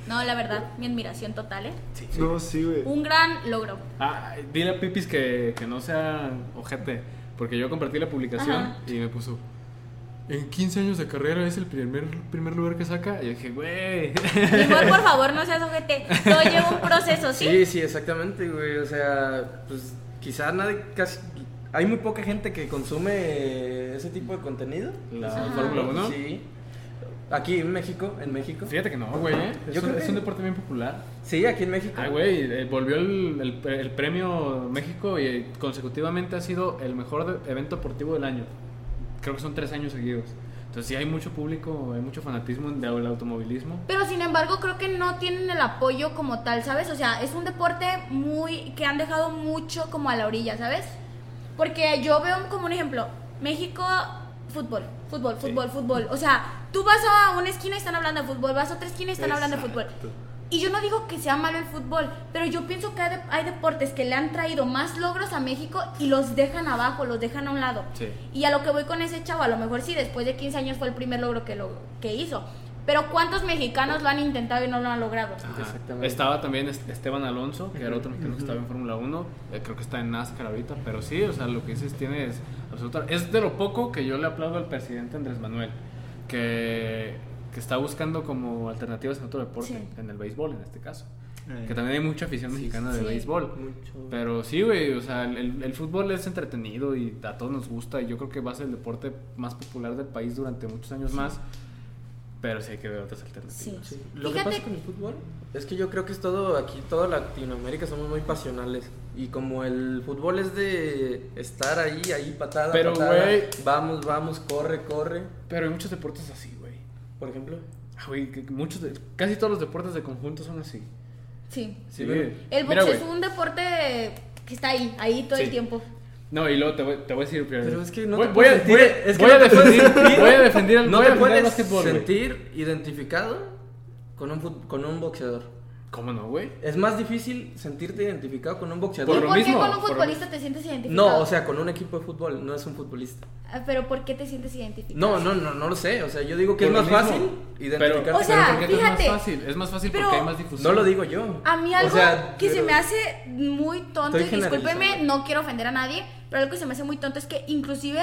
No, la verdad, mi admiración total, ¿eh? Sí, No, sí, güey. Un gran logro. Ah, dile a Pipis que, que no sea ojete. Porque yo compartí la publicación Ajá. y me puso. En 15 años de carrera es el primer, primer lugar que saca. Y yo dije, güey. Igual, por favor, no seas ojete. Todo lleva un proceso, ¿sí? Sí, sí, exactamente, güey. O sea, pues quizá nadie, casi. Hay muy poca gente que consume ese tipo de contenido. La. Fórmula 1. Sí. Aquí en México, en México. Fíjate que no, güey. ¿eh? Es, Yo un, creo es que- un deporte bien popular. Sí, aquí en México. Ay, güey, eh, volvió el, el- el premio México y consecutivamente ha sido el mejor de- evento deportivo del año. Creo que son tres años seguidos. Entonces sí hay mucho público, hay mucho fanatismo del automovilismo. Pero sin embargo, creo que no tienen el apoyo como tal, ¿sabes? O sea, es un deporte muy. que han dejado mucho como a la orilla, ¿sabes? Porque yo veo como un ejemplo: México, fútbol, fútbol, fútbol, fútbol. O sea, tú vas a una esquina y están hablando de fútbol, vas a otra esquina y están hablando de fútbol. Y yo no digo que sea malo el fútbol, pero yo pienso que hay, de- hay deportes que le han traído más logros a México y los dejan abajo, los dejan a un lado. Sí. Y a lo que voy con ese chavo, a lo mejor sí, después de 15 años fue el primer logro que, lo, que hizo. Pero ¿cuántos mexicanos lo han intentado y no lo han logrado? Exactamente. Estaba también Est- Esteban Alonso, que era otro mexicano que estaba en Fórmula 1. eh, creo que está en NASCAR ahorita. Pero sí, o sea, lo que dices tienes absoluta. Es de lo poco que yo le aplaudo al presidente Andrés Manuel, que, que está buscando como alternativas en otro deporte, Sí. en el béisbol en este caso. Eh. Que también hay mucha afición mexicana de sí. béisbol. Mucho. Pero sí, güey, o sea, el, el fútbol es entretenido y a todos nos gusta. Y yo creo que va a ser el deporte más popular del país durante muchos años más. Pero sí hay que ver otras alternativas. Sí. Sí. Lo que Fíjate- pasa con el fútbol es que yo creo que es todo aquí, toda Latinoamérica somos muy pasionales. Y como el fútbol es de estar ahí, ahí patada, Pero, patada, güey- vamos, vamos, corre, corre. Pero hay muchos deportes así, güey. Por ejemplo. Ah, güey, que- que muchos de- casi todos los deportes de conjunto son así. Sí. Sí. El boxeo es un deporte que está ahí, ahí todo el Sí. tiempo. No, y luego te voy, te voy a decir. Pero es que no voy, te voy a, puedes voy sentir- es que voy no a defender, sentir- voy a defender el, No te el puedes sentir identificado con un, con un boxeador. ¿Cómo no, güey? Es más difícil sentirte identificado con un ¿Y Por boxeador. lo por qué mismo, con un por futbolista te sientes identificado? No, o sea, con un equipo de fútbol, no es un futbolista. Ah, Pero ¿por qué te sientes identificado? No, no, no, no lo sé. O sea, yo digo que es más mismo. fácil Pero, identificarte O sea, pero ¿por qué fíjate, es más fácil? Es más fácil pero- porque hay más difusión. No lo digo yo. A mí O algo sea, que se pero- me hace muy tonto, y generalizando. no quiero ofender a nadie, pero algo que se me hace muy tonto es que inclusive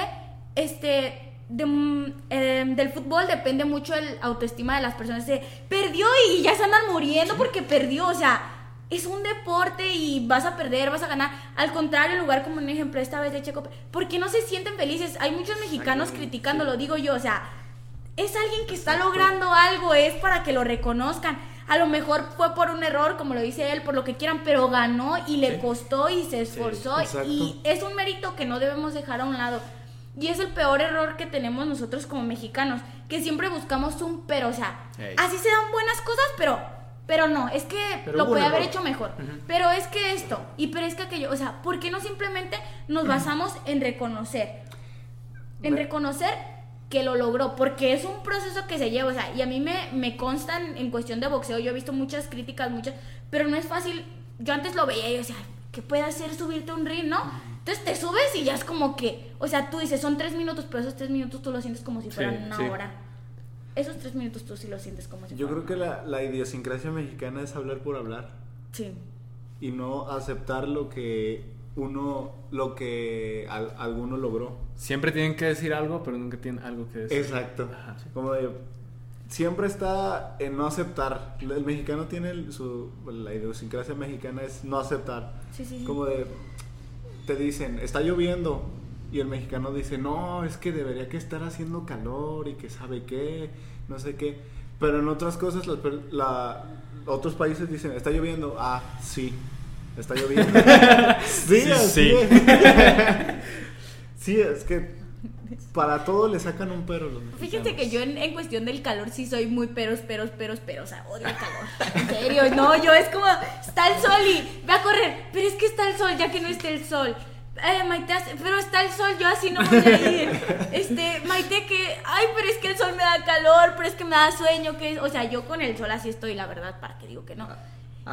este de, eh, del fútbol depende mucho el autoestima de las personas. De, perdió y ya se andan muriendo porque perdió, o sea, es un deporte y vas a perder, vas a ganar. Al contrario, en lugar como un ejemplo esta vez de Checo, ¿por qué no se sienten felices? Hay muchos mexicanos criticándolo, digo yo, o sea, es alguien que está logrando algo, es para que lo reconozcan. A lo mejor fue por un error, como lo dice él, por lo que quieran, pero ganó y le Sí. costó y se esforzó. y es un mérito que no debemos dejar a un lado. Y es el peor error que tenemos nosotros como mexicanos, que siempre buscamos un pero, o sea, así se dan buenas cosas, pero, pero no, es que Pero lo puede haber hecho mejor. Pero es que esto, y pero es que aquello, o sea, ¿por qué no simplemente nos basamos en reconocer? En reconocer que lo logró, porque es un proceso que se lleva, o sea, y a mí me, me constan en cuestión de boxeo, yo he visto muchas críticas, muchas, pero no es fácil, yo antes lo veía y yo decía, ¿qué puede hacer subirte a un ring, no? Entonces te subes y ya es como que, o sea, tú dices, son tres minutos, pero esos tres minutos tú lo sientes como si fueran Sí, una sí. hora. Esos tres minutos tú sí lo sientes como si Yo fueran creo que la, la idiosincrasia mexicana es hablar por hablar Sí. y no aceptar lo que uno, lo que al- alguno logró. Siempre tienen que decir algo, pero nunca tienen algo que decir. Exacto. Ajá, sí. Como de siempre está en no aceptar. El mexicano tiene el- su la idiosincrasia mexicana es no aceptar. Sí, sí, sí. Como de te dicen, está lloviendo y el mexicano dice, "No, es que debería que estar haciendo calor y que sabe qué, no sé qué." Pero en otras cosas la- otros países dicen, "Está lloviendo." Ah, sí. Está lloviendo. sí, Sí, así sí. es. sí, es que para todo le sacan un pero los mexicanos. Fíjense que yo en, en cuestión del calor sí soy muy peros, peros, peros, peros. O sea, odio el calor. En serio, no, yo es como, está el sol y ve a correr. Pero es que está el sol, ya que no esté el sol. Eh, Maite, pero está el sol, yo así no voy a ir. Este, Maite, que, ay, pero es que el sol me da calor, pero es que me da sueño, que, o sea, yo con el sol así estoy, la verdad, para que digo que no. Ah,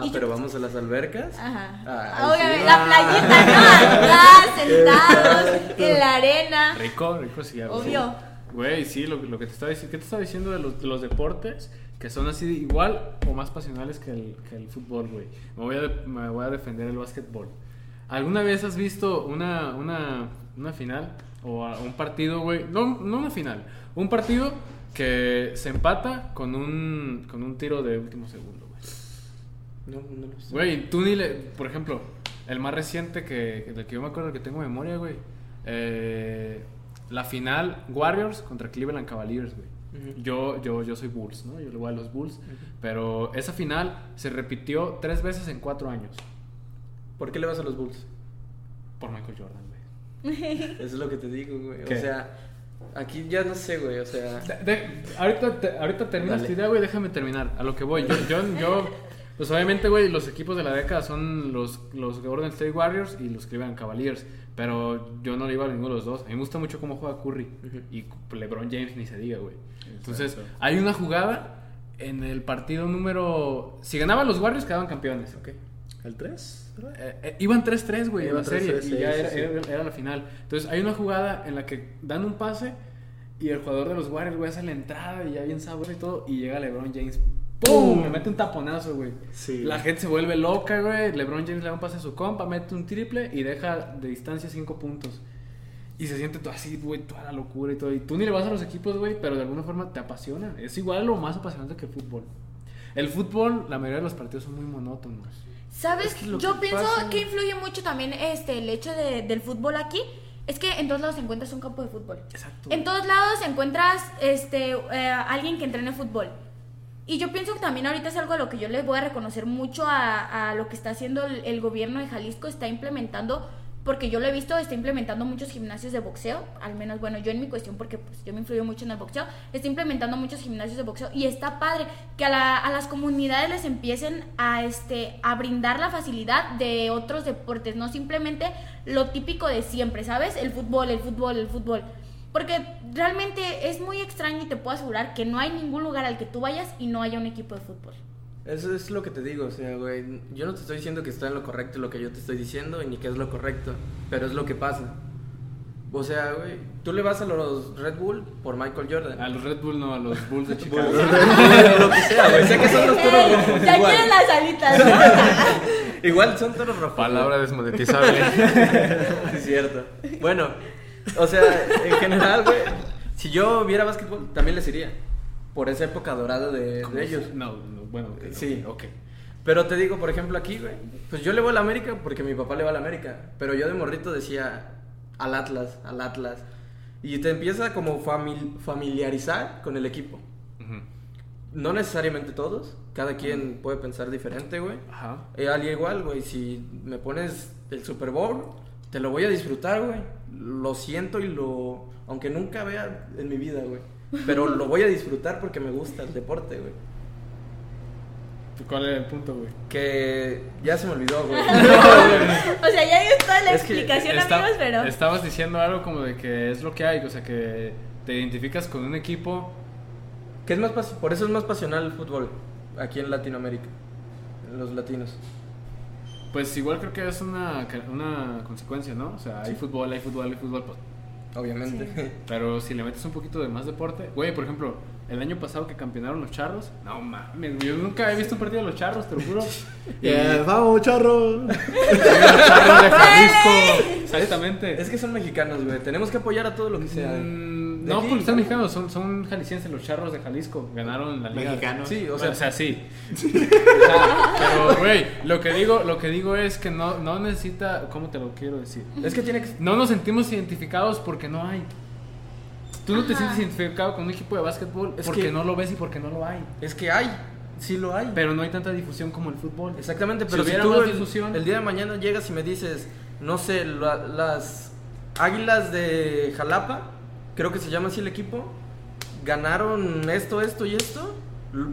Y yo- pero vamos a las albercas. Ajá. Ah, sí. la playita, ¿no? Acá, sentados, en la arena. Rico, rico sí. Obvio. Güey, sí, lo, lo que te estaba diciendo, ¿qué te estaba diciendo de los, de los deportes que son así igual o más pasionales que el, que el fútbol, güey? Me voy, a, me voy a defender el básquetbol. ¿Alguna vez has visto una, una, una final o a- un partido, güey? No, no una final, un partido que se empata con un, con un tiro de último segundo. No, no lo sé. Güey, tú ni le. Por ejemplo, el más reciente que, del que yo me acuerdo que tengo memoria, güey. eh, la final Warriors contra Cleveland Cavaliers, güey. Yo, yo, yo soy Bulls, ¿no? Yo le voy a los Bulls. Pero esa final se repitió tres veces en cuatro años. ¿Por qué le vas a los Bulls? Por Michael Jordan, güey. Eso es lo que te digo, güey. ¿Qué? O sea, aquí ya no sé, güey. O sea, De- de- ahorita, te- ahorita terminas tu idea, güey. Déjame terminar. A lo que voy. Yo, yo, yo- pues obviamente, güey, los equipos de la década son los, los Golden State Warriors y los Cleveland Cavaliers. Pero yo no le iba a ninguno de los dos. A mí me gusta mucho cómo juega Curry. Y LeBron James ni se diga, güey. Entonces, hay una jugada en el partido número. Si ganaban los Warriors, quedaban campeones. ok. ¿El 3? Eh, eh, iban 3-3, güey, en la serie. 3-3, y ya sí, era, sí, sí. era- era la final. Entonces, hay una jugada en la que dan un pase y el jugador de los Warriors, güey, hace la entrada y ya bien sabroso y todo. Y llega LeBron James. ¡Pum! Me mete un taponazo, güey. Sí. La gente se vuelve loca, güey. LeBron James le da un pase a su compa, mete un triple y deja de distancia 5 puntos. Y se siente todo así, güey, toda la locura y todo. Y tú ni le vas a los equipos, güey, pero de alguna forma te apasiona. Es igual o más apasionante que el fútbol. El fútbol, la mayoría de los partidos son muy monótonos. ¿Sabes? Es que lo Yo que pienso pasa- que influye mucho también este el hecho de- del fútbol aquí. Es que en todos lados encuentras un campo de fútbol. Exacto. En todos lados encuentras este eh, alguien que entrene fútbol. Y yo pienso que también ahorita es algo a lo que yo les voy a reconocer mucho a, a lo que está haciendo el, el gobierno de Jalisco. Está implementando, porque yo lo he visto, está implementando muchos gimnasios de boxeo. Al menos, bueno, yo en mi cuestión, porque pues, yo me influyo mucho en el boxeo, está implementando muchos gimnasios de boxeo. Y está padre que a, la- a las comunidades les empiecen a, este, a brindar la facilidad de otros deportes, no simplemente lo típico de siempre, ¿sabes? El fútbol, el fútbol, el fútbol. Porque realmente es muy extraño y te puedo asegurar que no hay ningún lugar al que tú vayas y no haya un equipo de fútbol. Eso es lo que te digo, o sea, güey, yo no te estoy diciendo que está en lo correcto lo que yo te estoy diciendo y ni que es lo correcto, pero es lo que pasa. O sea, güey, tú le vas a los Red Bull por Michael Jordan. A los Red Bull no, a los Bulls de Chicago. lo que sea, güey, sé que son los toros rojos. Ya igual. quieren las alitas, ¿no? Igual son toros rojos. Palabra desmonetizable. Sí, es cierto. Bueno, o sea, en general, güey, si yo viera básquetbol, también les iría. Por esa época dorada de, de ellos. No, no, bueno, ok, Sí. ok. Pero te digo, por ejemplo, aquí, güey, pues yo le voy a la América porque mi papá le va a la América. Pero yo de morrito decía al Atlas, al Atlas. Y te empieza como famil- familiarizar con el equipo. Ujú. No necesariamente todos, cada quien puede pensar diferente, güey. Ajá. Eh, al igual, güey, si me pones el Super Bowl, te lo voy a disfrutar, güey. Lo siento y lo... Aunque nunca vea en mi vida, güey. Pero lo voy a disfrutar porque me gusta el deporte, güey. ¿Cuál era el punto, güey? Que ya se me olvidó, güey. O sea, ya dio toda la Es que explicación, Esta- amigos, pero... Estabas diciendo algo como de que es lo que hay, o sea que te identificas con un equipo. ¿Qué es más pas- por eso es más pasional el fútbol aquí en Latinoamérica, en los latinos. Pues igual creo que es una, una consecuencia, ¿no? O sea, hay fútbol, hay fútbol, hay fútbol. pues, Obviamente. Pero si le metes un poquito de más deporte, güey, por ejemplo, el año pasado que campeonaron los charros, no mames, yo nunca he visto un partido de los charros, te lo juro. Y Yeah, vamos, los charros de Jalisco, exactamente. Es que son mexicanos, güey. Tenemos que apoyar a todo lo que sea. Mm, no, porque ¿no? mexicanos, son, son jaliscienses, los charros de Jalisco. Ganaron la liga. Mexicanos. Sí, o sea, o sea, sí. O sea, pero, güey, lo que digo, lo que digo es que no, no necesita, ¿cómo te lo quiero decir? es que tiene que No nos sentimos identificados porque no hay. Tú no te sientes identificado con un equipo de básquetbol Es porque que- no lo ves y porque no lo hay. es que hay, sí lo hay. Pero no hay tanta difusión como el fútbol. Exactamente, Si pero si, hubiera tú más el, difusión- el día de mañana llegas y me dices, no sé, la- las Águilas de Jalapa, creo que se llama así el equipo, ganaron esto, esto y esto,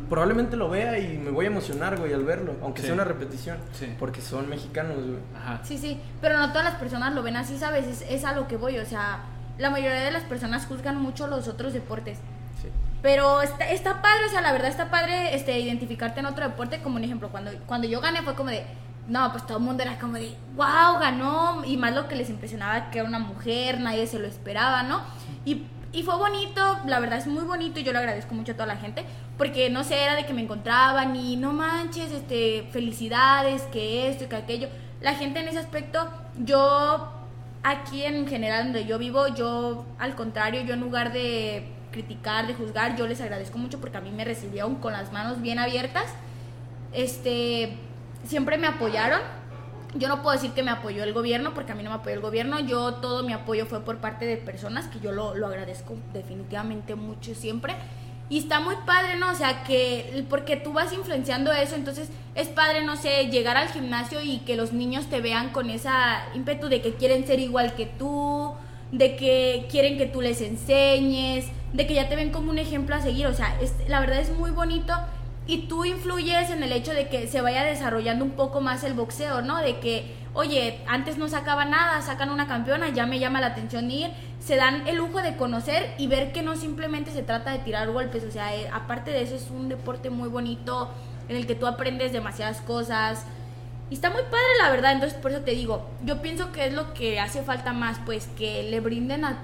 probablemente lo vea y me voy a emocionar, güey, al verlo, aunque Sí. sea una repetición, Sí. porque son mexicanos, güey. Ajá. Sí, sí, pero no todas las personas lo ven así, ¿sabes? Es, es a lo que voy, o sea, la mayoría de las personas juzgan mucho los otros deportes. Sí. Pero está, está padre, o sea, la verdad está padre este, identificarte en otro deporte, como un ejemplo, cuando, cuando yo gané fue como de, no, pues todo el mundo era como de, wow, ganó, y más lo que les impresionaba que era una mujer, nadie se lo esperaba, ¿no? Y, y fue bonito, la verdad es muy bonito y yo le agradezco mucho a toda la gente, porque no sé, era de que me encontraban y no manches, este, felicidades, que esto y que aquello. La gente en ese aspecto, yo aquí en general donde yo vivo, yo al contrario, yo en lugar de criticar, de juzgar, yo les agradezco mucho porque a mí me recibieron con las manos bien abiertas. Este, siempre me apoyaron. Yo no puedo decir que me apoyó el gobierno porque a mí no me apoyó el gobierno. Yo todo mi apoyo fue por parte de personas que yo lo, lo agradezco definitivamente mucho siempre. Y está muy padre, ¿no? O sea, que porque tú vas influenciando eso, entonces es padre, no sé, llegar al gimnasio y que los niños te vean con esa ímpetu de que quieren ser igual que tú, de que quieren que tú les enseñes, de que ya te ven como un ejemplo a seguir. O sea, es, la verdad es muy bonito y tú influyes en el hecho de que se vaya desarrollando un poco más el boxeo, ¿no? De que, oye, antes no sacaba nada, sacan una campeona, ya me llama la atención ir, se dan el lujo de conocer y ver que no simplemente se trata de tirar golpes, o sea, eh, aparte de eso es un deporte muy bonito en el que tú aprendes demasiadas cosas. Y está muy padre, la verdad. Entonces, por eso te digo, yo pienso que es lo que hace falta más, pues, que le brinden a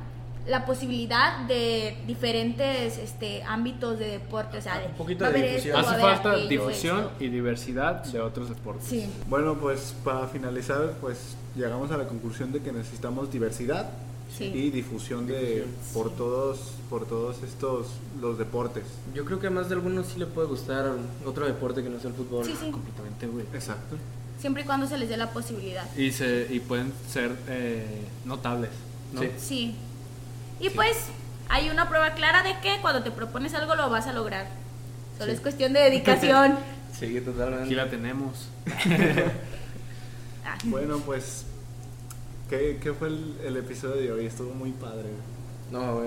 la posibilidad de diferentes este, ámbitos de deporte. O sea, de, Un poquito de difusión. esto, Hace falta aquello, difusión esto. y diversidad de otros deportes. Sí. Bueno, pues para finalizar, pues llegamos a la conclusión de que necesitamos diversidad Sí. y difusión de por todos por todos estos los deportes. Yo creo que a más de algunos sí le puede gustar otro deporte que no sea el fútbol. Sí, sí. Completamente, güey. Exacto. Siempre y cuando se les dé la posibilidad. Y, se, y pueden ser eh, notables, ¿no? Sí. Sí. Y pues hay una prueba clara de que cuando te propones algo lo vas a lograr. Solo Sí. es cuestión de dedicación. Sí, totalmente. Aquí la tenemos. Ah. Bueno, pues ¿qué, qué fue el, el episodio de hoy? Estuvo muy padre. No.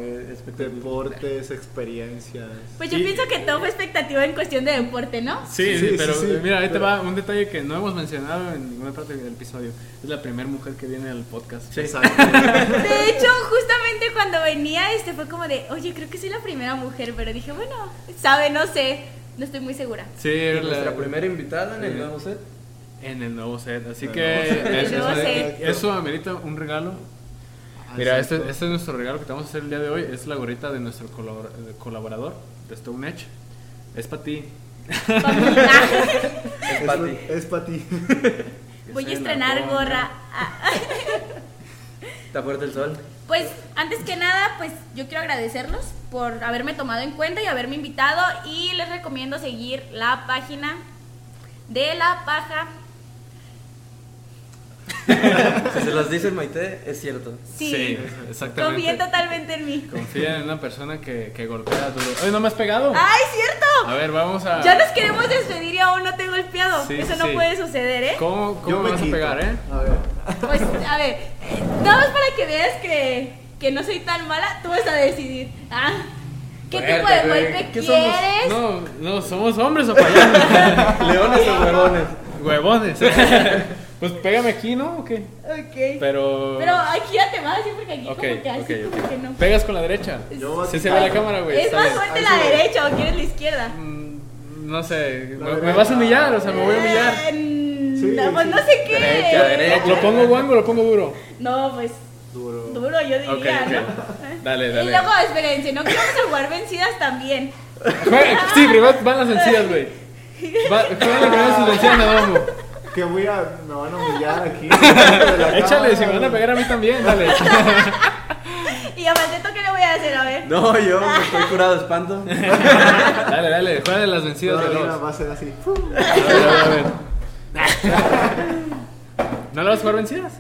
Deportes, experiencias. Pues yo Y- pienso que todo fue expectativa en cuestión de deporte, ¿no? Sí, Sí, sí, pero sí, mira, ahí te pero- va un detalle que no hemos mencionado en ninguna parte del episodio. Es la primera mujer que viene al podcast. Sí. Exacto. De hecho, justamente cuando venía, este fue como de, oye, creo que soy la primera mujer, pero dije, bueno, sabe, no sé, no estoy muy segura. Sí, Y era nuestra la- primera invitada en el nuevo set. en el nuevo set. Así El que nuevo set. es- El nuevo eso, set. eso amerita un regalo. Mira, este, este es nuestro regalo que te vamos a hacer el día de hoy. Es la gorrita de nuestro colaborador de Stone Edge. Es para ti. Es Es, Pati. es para ti. Voy a estrenar gorra. Ah. Está fuerte el sol. Pues antes que nada, pues yo quiero agradecerlos por haberme tomado en cuenta y haberme invitado y les recomiendo seguir la página de La Paja. Si se las dice Maite, es cierto. Sí, exactamente. confíen totalmente en mí. Confía en una persona que, que golpea duro. ¡Ay, no me has pegado! ¡Ay, cierto! A ver, vamos a. Ya nos queremos despedir y aún no te he golpeado. Sí, Eso sí, no sí. puede suceder, ¿eh? ¿Cómo, cómo Yo me vas a pegar, eh? A ver. Pues, a ver, eh, nada más para que veas que, que no soy tan mala, tú vas a decidir. Ah, ¿Qué Fuerte, tipo de golpe ¿Qué somos? quieres? No, no, somos hombres o payasos. Leones o huevones. Huevones. Pues pégame aquí, ¿no? ¿O qué? Ok. Pero. Pero aquí ya te vas, así porque aquí Ok, como que así, como que no. Pegas con la derecha. Yo- Sí se ve la cámara, güey. Es más fuerte la derecha o quieres la izquierda. Mm, No sé. La ¿Me, vas a humillar? O sea, me voy a humillar. Eh, Sí, no, pues sí. no sé qué. Derecha, derecha. ¿Lo pongo guango o lo pongo duro? No, pues Duro. duro yo diría. ¿no? Dale, Y dale. luego, espérense, ¿no que vamos a jugar vencidas también? Sí, primero van las vencidas, güey. Va- Juegan primero sus vencidas. Que voy a. Me van a humillar aquí. Échale, cámara, si me van a pegar a mí también, dale. Y a Malteto, ¿qué le voy a hacer? A ver. No, yo me estoy curado de espanto. Dale, dale, juega de las vencidas de dos. va a ser así. A ver, a ver, a ver. ¿No le vas a jugar vencidas?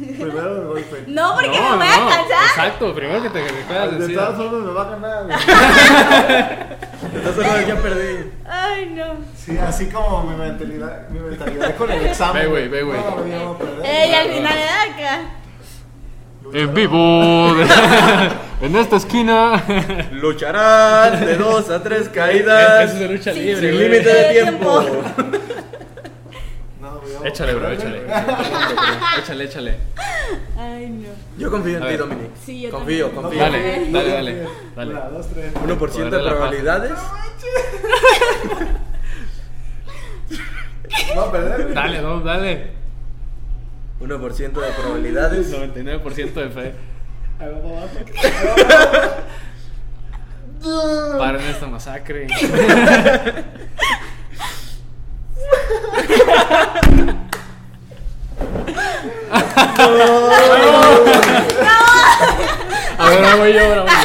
Primero el golpe. No, porque me voy a cansar. Exacto, primero que te que juegas De todas formas me va a ganar. Entonces ya perdí. Ay, no. Sí, así como mi mentalidad, mi mentalidad con el examen. Ve, güey, ve, güey. No, ya voy a perder. Ey, al final era acá. En vivo. en esta esquina. Lucharán de dos a tres caídas. es de lucha libre, Sin límite de Tiempo. tiempo. No, güey, ya voy a Échale, bro, échale. Échale, échale. Ay, no. Yo confío en ti. Dominic. Sí, yo confío, también. confío. Dale, dale, dale. Dale. Una, dos, tres. 1% Poder de probabilidades. Va a perder. Dale, no, dale. 1% de probabilidades. 99% de fe. Paren esta masacre. A ver, ahora voy yo, ahora voy yo.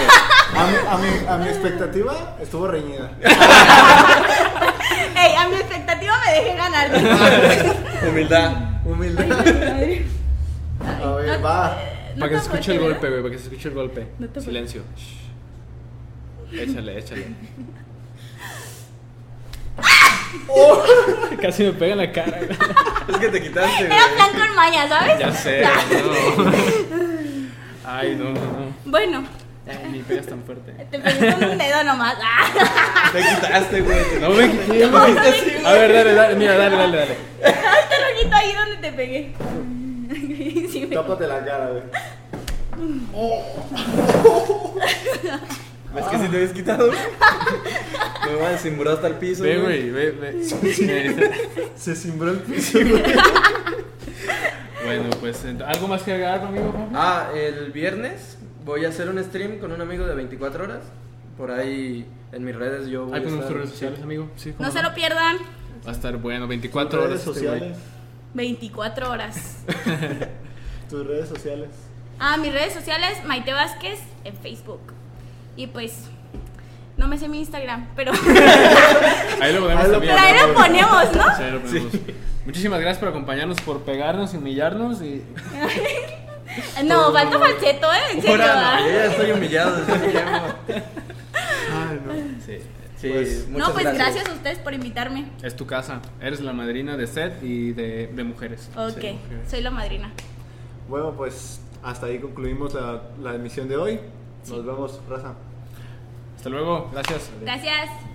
A mi, a, mi, a mi expectativa estuvo reñida. Ey, a mi expectativa me dejé ganar. Humildad. Humildad. A ver, va. No Para que se escuche el golpe, güey, para que se escuche el golpe. No te Silencio. Shh. Échale, échale. Casi me pega en la cara. güey. Es que te quitaste, Era plan con maña, ¿sabes? Ya sé, no. Ay, no, no, no. Bueno, Ay, ni pegas tan fuerte. te pegué con un dedo nomás. Te quitaste, güey. No me quité, No. A ver, dale, dale, mira, dale, dale, dale. Este rojito ahí donde te pegué. Sí, me- Tápate la cara, güey. ¿Ves que si te habías quitado? Me desimburar hasta el piso. Ve, güey, ve, ve. Se cimbró el piso, güey. Bueno, pues, ¿algo más que agregar, amigo? Ah, el viernes voy a hacer un stream con un amigo de 24 horas. Por ahí en mis redes yo voy Ahí estar. tus redes sociales, amigo. Sí, ¿cómo No se lo pierdan. Va a estar bueno, 24 Tus horas. redes este sociales. 24 horas. Tus redes sociales. Ah, mis redes sociales, Maite Vázquez en Facebook. Y pues, no me sé mi Instagram, pero, Ahí lo ponemos Ahí lo también. pero ahí lo ponemos, ¿no? Sí, ahí lo ponemos. Muchísimas gracias por acompañarnos, por pegarnos y humillarnos. Y... No, falta falseto, ¿eh? En serio. Ahora, no, yo ya estoy humillado desde hace tiempo. Ay, no. Sí. Sí, Pues, No, pues gracias. a ustedes por invitarme. Es tu casa. Eres la madrina de Seth y de, de mujeres. Ok, Sí. soy la madrina. Bueno, pues hasta ahí concluimos la, la emisión de hoy. Nos vemos, raza. Hasta luego. Gracias. Gracias.